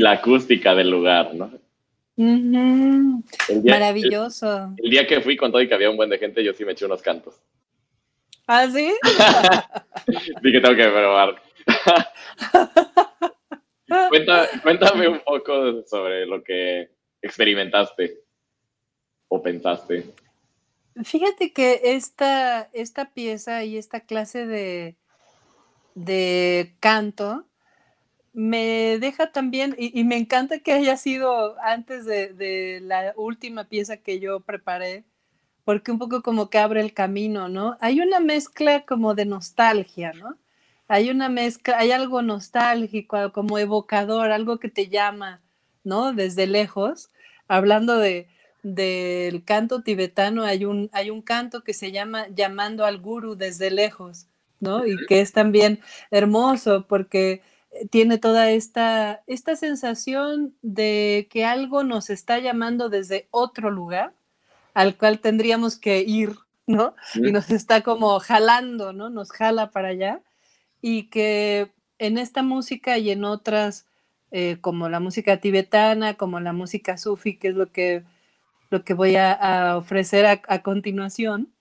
La acústica del lugar, ¿no? Ujú. El día, Maravilloso. el día que fui con todo y que había un buen de gente, yo sí me eché unos cantos. ¿Ah, sí? Que tengo que probar. Cuenta- cuéntame un poco sobre lo que experimentaste o pensaste. Fíjate que esta, esta pieza y esta clase de, de canto me deja también, y, y me encanta que haya sido antes de, de la última pieza que yo preparé, porque un poco como que abre el camino, ¿no? Hay una mezcla como de nostalgia, ¿no? Hay una mezcla, hay algo nostálgico, como evocador, algo que te llama, ¿no? Desde lejos, hablando de, del canto tibetano, hay un, hay un canto que se llama Llamando al Guru desde lejos, ¿no? Y que es también hermoso porque tiene toda esta, esta sensación de que algo nos está llamando desde otro lugar al cual tendríamos que ir, ¿no? Y nos está como jalando, ¿no? Nos jala para allá. Y que en esta música y en otras, eh, como la música tibetana, como la música sufi, que es lo que, lo que voy a, a ofrecer a, a continuación,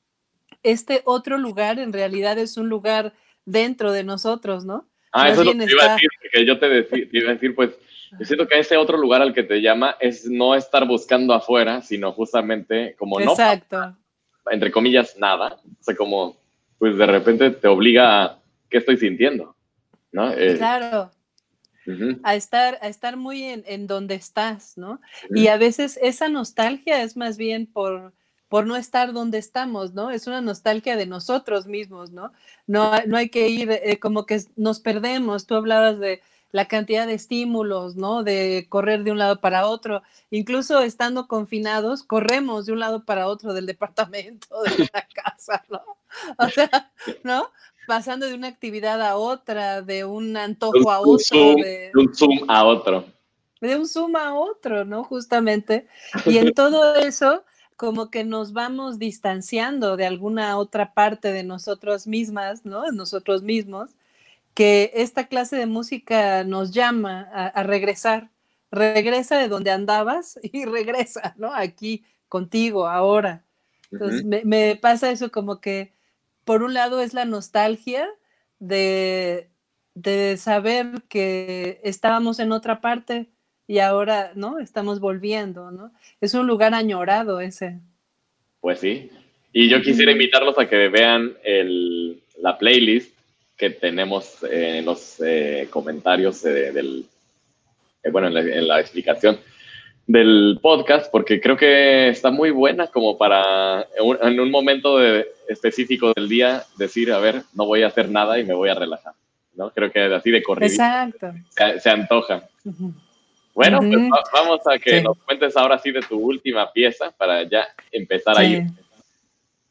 este otro lugar en realidad es un lugar dentro de nosotros, ¿no? Ah, eso es lo que te iba a decir, porque yo te, deci- te iba a decir, pues, yo siento que ese otro lugar al que te llama es no estar buscando afuera, sino justamente como no, Exacto. entre comillas, nada. O sea, como, pues de repente te obliga a, ¿qué estoy sintiendo? ¿No? Eh, Claro, a estar, a estar muy en, en donde estás, ¿no? Y a veces esa nostalgia es más bien por, por no estar donde estamos, ¿no? Es una nostalgia de nosotros mismos, ¿no? No, hay- no hay que ir, eh, como que nos perdemos. Tú hablabas de la cantidad de estímulos, ¿no? De correr de un lado para otro. Incluso estando confinados, corremos de un lado para otro del departamento, de la casa, ¿no? O sea, ¿no? Pasando de una actividad a otra, de un antojo a un otro, zoom, de de un zoom a otro. de un zoom a otro, ¿no? Justamente. Y en todo eso, como que nos vamos distanciando de alguna otra parte de nosotros mismas, ¿no? De nosotros mismos, que esta clase de música nos llama a, a regresar. Regresa de donde andabas y regresa, ¿no? Aquí contigo, ahora. Entonces, me, me pasa eso como que, por un lado, es la nostalgia de, de saber que estábamos en otra parte y ahora, ¿no? Estamos volviendo, ¿no? Es un lugar añorado ese. Pues sí. Y yo quisiera invitarlos a que vean el, la playlist que tenemos eh, en los eh, comentarios eh, del, eh, bueno, en la, en la explicación del podcast, porque creo que está muy buena como para en un, en un momento de- específico del día decir, a ver, no voy a hacer nada y me voy a relajar. ¿no? Creo que así de corrido Exacto. se, se antoja. Bueno, pues va- vamos a que Sí. nos cuentes ahora sí de tu última pieza para ya empezar a Sí. ir.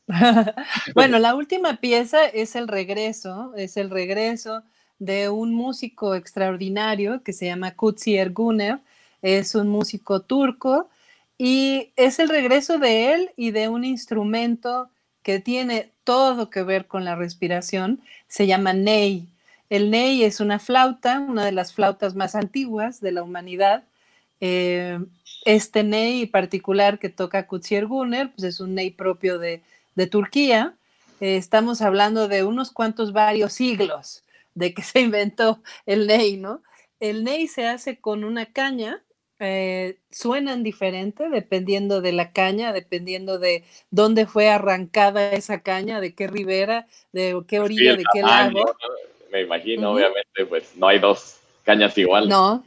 bueno, la última pieza es el regreso, es el regreso de un músico extraordinario que se llama Kutsi Erguner, es un músico turco y es el regreso de él y de un instrumento que tiene todo que ver con la respiración, se llama ney. El ney es una flauta, una de las flautas más antiguas de la humanidad. Eh, este ney particular que toca Kutsi Erguner, pues es un ney propio de, de Turquía. Eh, estamos hablando de unos cuantos varios siglos de que se inventó el ney, ¿no? El ney se hace con una caña, eh, suenan diferente dependiendo de la caña, dependiendo de dónde fue arrancada esa caña, de qué ribera, de qué orilla, de qué lago. Me imagino, obviamente, pues no hay dos cañas igual. No,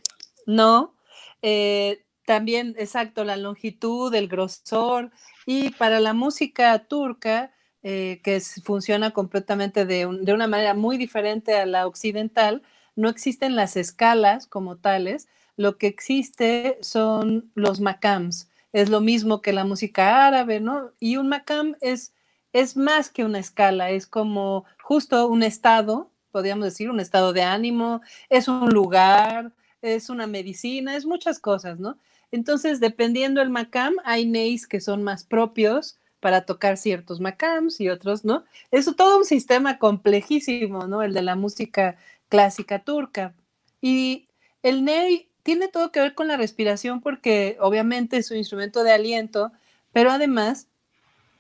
no. Eh, también, exacto, la longitud, el grosor. Y para la música turca, eh, que es- funciona completamente de, un- de una manera muy diferente a la occidental, no existen las escalas como tales. Lo que existe son los makams. Es lo mismo que la música árabe, ¿no? Y un makam es, es más que una escala, es como justo un estado, podríamos decir, un estado de ánimo, es un lugar, es una medicina, es muchas cosas, ¿no? Entonces, dependiendo del macam, hay neis que son más propios para tocar ciertos macams y otros, ¿no? Es todo un sistema complejísimo, ¿no? El de la música clásica turca. Y el ney tiene todo que ver con la respiración porque obviamente es un instrumento de aliento, pero además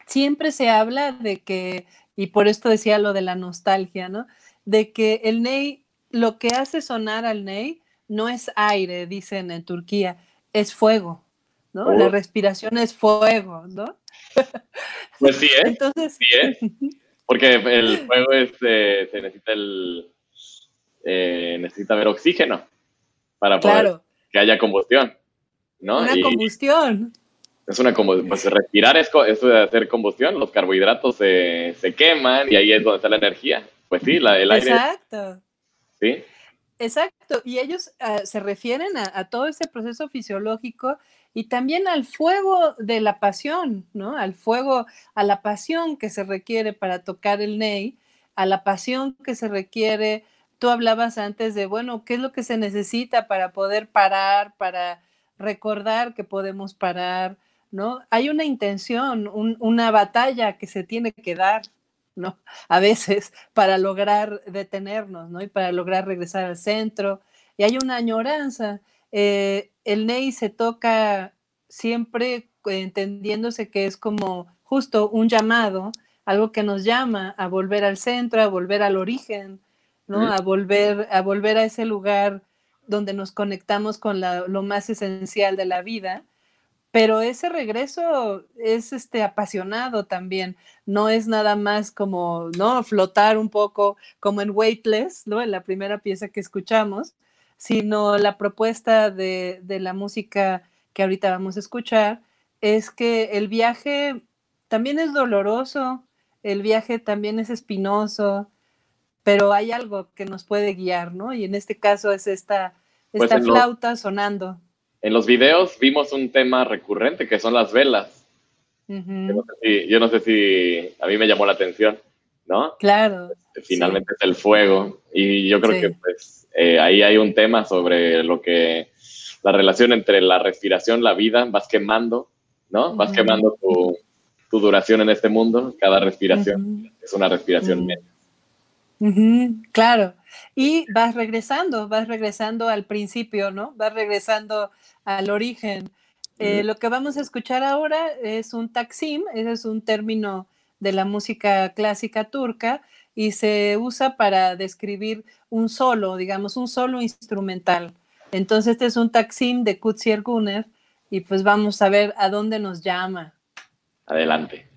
siempre se habla de que, y por esto decía lo de la nostalgia, ¿no? De que el ney, lo que hace sonar al ney no es aire, dicen en Turquía, es fuego, ¿no? La oh. respiración es fuego, ¿no? Pues sí, ¿eh? Entonces... Sí, ¿eh? Porque el fuego es, eh, se necesita el... Eh, necesita ver oxígeno para poder que haya combustión, ¿no? Una combustión. Es una combustión, pues respirar es eso de hacer combustión, los carbohidratos se, se, queman y ahí es donde está la energía. Pues sí, la, el aire. Exacto. Sí. Exacto, y ellos ah, se refieren a, todo ese proceso fisiológico y también al fuego de la pasión, ¿no? Al fuego, a la pasión que se requiere para tocar el ney, a la pasión que se requiere tú hablabas antes de, bueno, ¿qué es lo que se necesita para poder parar, para recordar que podemos parar, ¿no? Hay una intención, una batalla que se tiene que dar, ¿no? A veces para lograr detenernos, ¿no? Y para lograr regresar al centro. Y hay una añoranza. Eh, el Ney se toca siempre entendiéndose que es como justo un llamado, algo que nos llama a volver al centro, a volver al origen, ¿no? A volver, a volver a ese lugar donde nos conectamos con lo más esencial de la vida. Pero ese regreso es este apasionado también, no es nada más como, ¿no? Flotar un poco como en Weightless, ¿no? En la primera pieza que escuchamos, sino la propuesta de, de la música que ahorita vamos a escuchar es que el viaje también es doloroso, el viaje también es espinoso, pero hay algo que nos puede guiar, ¿no? Y en este caso es esta, pues esta flauta sonando. En los videos vimos un tema recurrente que son las velas. yo, no sé si, a mí me llamó la atención, ¿no? Claro. Finalmente es el fuego y yo creo que pues eh, ahí hay un tema sobre lo que la relación entre la respiración, la vida, vas quemando, ¿no? Vas quemando tu, duración en este mundo, cada respiración es una respiración menos claro. Y vas regresando, vas regresando al principio, ¿no? Vas regresando al origen. Eh, lo que vamos a escuchar ahora es un taksim, ese es un término de la música clásica turca y se usa para describir un solo, digamos, un solo instrumental. Entonces, este es un taksim de Kutsier Gunner y pues vamos a ver a dónde nos llama. Adelante.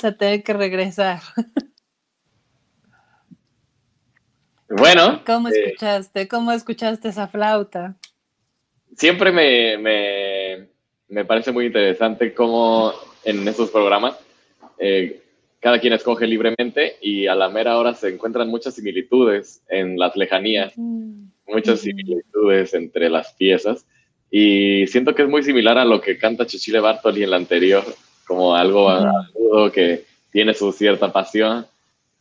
Vamos a tener que regresar. Bueno. ¿Cómo eh, escuchaste? ¿Cómo escuchaste esa flauta? Siempre me, me, me parece muy interesante cómo en esos programas eh, cada quien escoge libremente y a la mera hora se encuentran muchas similitudes en las lejanías, muchas similitudes entre las piezas y siento que es muy similar a lo que canta Cecilia Bartoli en la anterior, como algo agudo que tiene su cierta pasión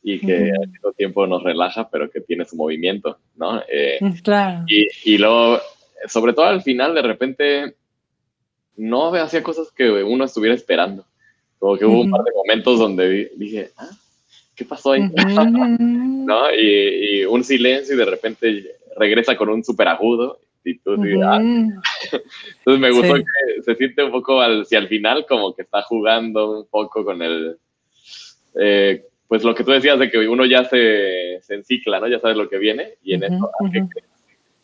y que al mismo tiempo nos relaja, pero que tiene su movimiento, ¿no? Eh, mm, claro. Y, y luego, sobre todo al final, de repente, no hacía cosas que uno estuviera esperando. Como que hubo un par de momentos donde dije, ah, ¿qué pasó ahí? ¿No? Y, un silencio y de repente regresa con un súper agudo. Y tú ah". Entonces me gustó que se siente un poco hacia el final como que está jugando un poco con el... Eh, pues lo que tú decías de que uno ya se, se encicla, ¿no? Ya sabes lo que viene y en eso,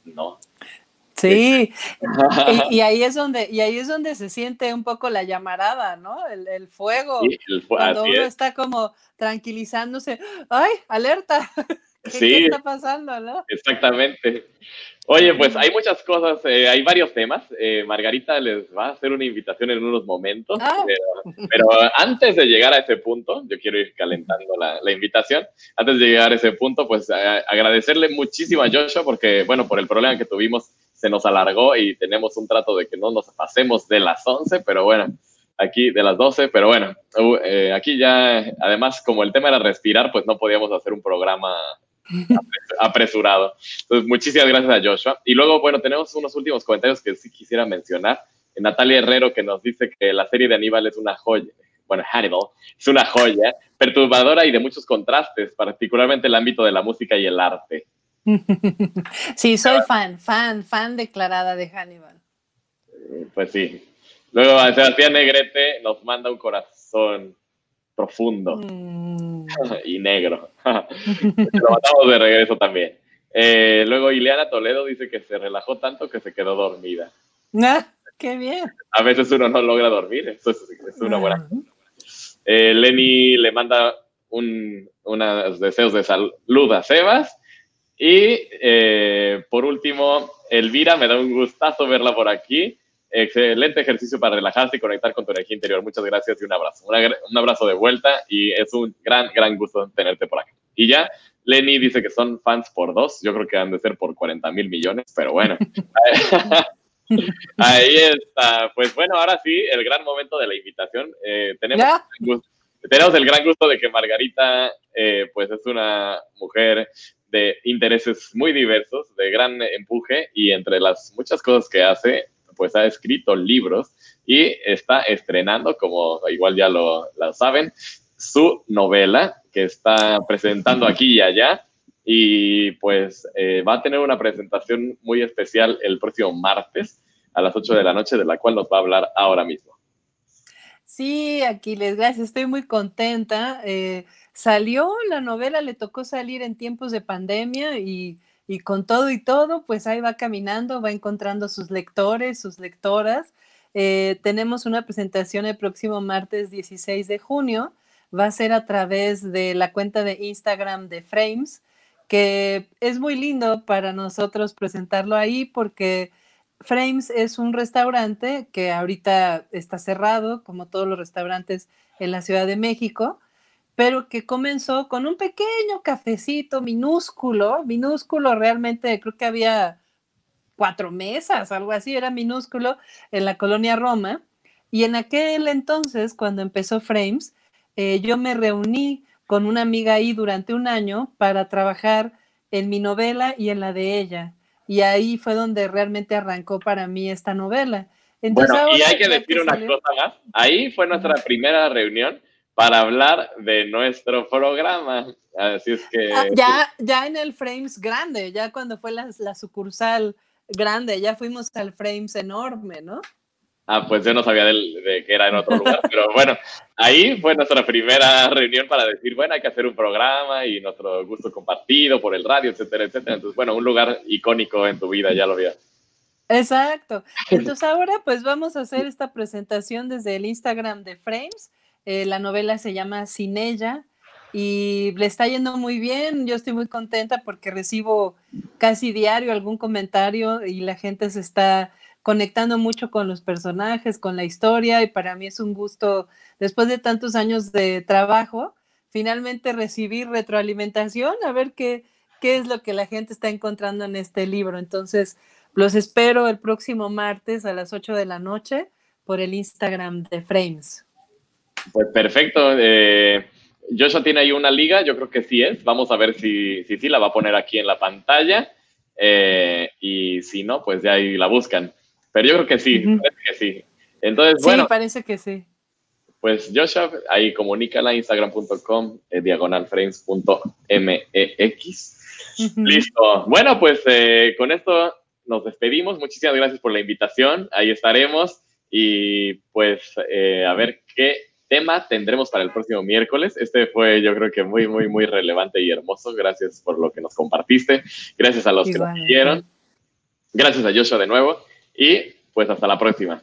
no, Sí, y, ahí es donde, y ahí es donde se siente un poco la llamarada, ¿no? El, fuego. cuando uno está como tranquilizándose, ¡ay, alerta! ¿Qué, está pasando, no? Exactamente. Oye, pues hay muchas cosas, eh, hay varios temas. Eh, Margarita les va a hacer una invitación en unos momentos, ah. pero, antes de llegar a ese punto, yo quiero ir calentando la, la invitación. Antes de llegar a ese punto, pues agradecerle muchísimo a Joshua porque, bueno, por el problema que tuvimos se nos alargó y tenemos un trato de que no nos pasemos de las 11, pero bueno, aquí de las 12, pero bueno, uh, eh, aquí ya, además, como el tema era respirar, pues no podíamos hacer un programa apresurado. Entonces, muchísimas gracias a Joshua. Y luego, bueno, tenemos unos últimos comentarios que sí quisiera mencionar. Natalia Herrero que nos dice que la serie de Aníbal es una joya. Bueno, Hannibal es una joya, perturbadora y de muchos contrastes, particularmente el ámbito de la música y el arte. Sí, soy fan, fan, fan declarada de Hannibal. Pues sí. Luego Sebastián Negrete nos manda un corazón profundo mm. y negro. Lo matamos de regreso también. Eh, luego Ileana Toledo dice que se relajó tanto que se quedó dormida. Ah, ¡Qué bien! A veces uno no logra dormir, eso es, una buena. Eh, Lenny le manda un, unos deseos de salud a Sebas y eh, por último, Elvira, me da un gustazo verla por aquí. Excelente ejercicio para relajarse y conectar con tu energía interior. Muchas gracias y un abrazo. un abrazo de vuelta y es un gran, gran gusto tenerte por aquí. Y ya, Lenny dice que son fans por dos. Yo creo que han de ser por 40 mil millones, pero bueno. Ahí está. Pues bueno, ahora sí, el gran momento de la invitación. Eh, tenemos, tenemos el gran gusto de que Margarita, eh, pues es una mujer de intereses muy diversos, de gran empuje y entre las muchas cosas que hace, pues ha escrito libros y está estrenando, como igual ya lo, saben, su novela que está presentando aquí y allá y pues eh, va a tener una presentación muy especial el próximo martes a las 8 de la noche, de la cual nos va a hablar ahora mismo. Sí, Aquiles, gracias, estoy muy contenta. Eh, salió la novela, le tocó salir en tiempos de pandemia y, con todo y todo, pues ahí va caminando, va encontrando sus lectores, sus lectoras. Eh, tenemos una presentación el próximo martes 16 de junio. Va a ser a través de la cuenta de Instagram de Frames, que es muy lindo para nosotros presentarlo ahí porque Frames es un restaurante que ahorita está cerrado, como todos los restaurantes en la Ciudad de México, pero que comenzó con un pequeño cafecito minúsculo, minúsculo realmente, creo que había cuatro mesas, algo así, era minúsculo en la colonia Roma. Y en aquel entonces, cuando empezó Frames, eh, yo me reuní con una amiga ahí durante un año para trabajar en mi novela y en la de ella. Y ahí fue donde realmente arrancó para mí esta novela. bueno, y hay que decir una cosa más. Ahí fue nuestra primera reunión para hablar de nuestro programa. Así es que... Ah, ya, ya en el Frames grande, ya cuando fue la, sucursal grande, ya fuimos al Frames enorme, ¿no? Ah, pues yo no sabía de, que era en otro lugar, pero bueno, ahí fue nuestra primera reunión para decir, bueno, hay que hacer un programa y nuestro gusto compartido por el radio, etcétera, etcétera. Entonces, bueno, un lugar icónico en tu vida, ya lo vi. Exacto. Entonces ahora pues vamos a hacer esta presentación desde el Instagram de Frames Eh, la novela se llama Sin ella y le está yendo muy bien. Yo estoy muy contenta porque recibo casi diario algún comentario y la gente se está conectando mucho con los personajes, con la historia y para mí es un gusto, después de tantos años de trabajo, finalmente recibir retroalimentación, a ver qué, qué es lo que la gente está encontrando en este libro. Entonces, los espero el próximo martes a las 8 de la noche por el Instagram de Frames. Pues perfecto. Eh, Joshua tiene ahí una liga, yo creo que sí es. Vamos a ver si sí si, la va a poner aquí en la pantalla. Eh, y si no, pues ya ahí la buscan. Pero yo creo que sí, parece que sí. Entonces, sí, bueno. parece que sí. Pues Joshua, ahí comunícala, instagram.com, eh, diagonalframes.mex. Listo. Bueno, pues eh, con esto nos despedimos. Muchísimas gracias por la invitación. Ahí estaremos. Y pues a ver qué tema tendremos para el próximo miércoles. Este fue yo creo que muy, muy, muy relevante y hermoso. Gracias por lo que nos compartiste. Gracias a los que nos siguieron. Gracias a Joshua de nuevo. Y pues hasta la próxima.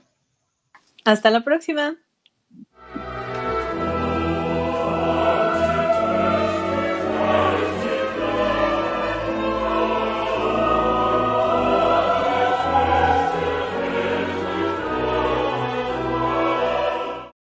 Hasta la próxima.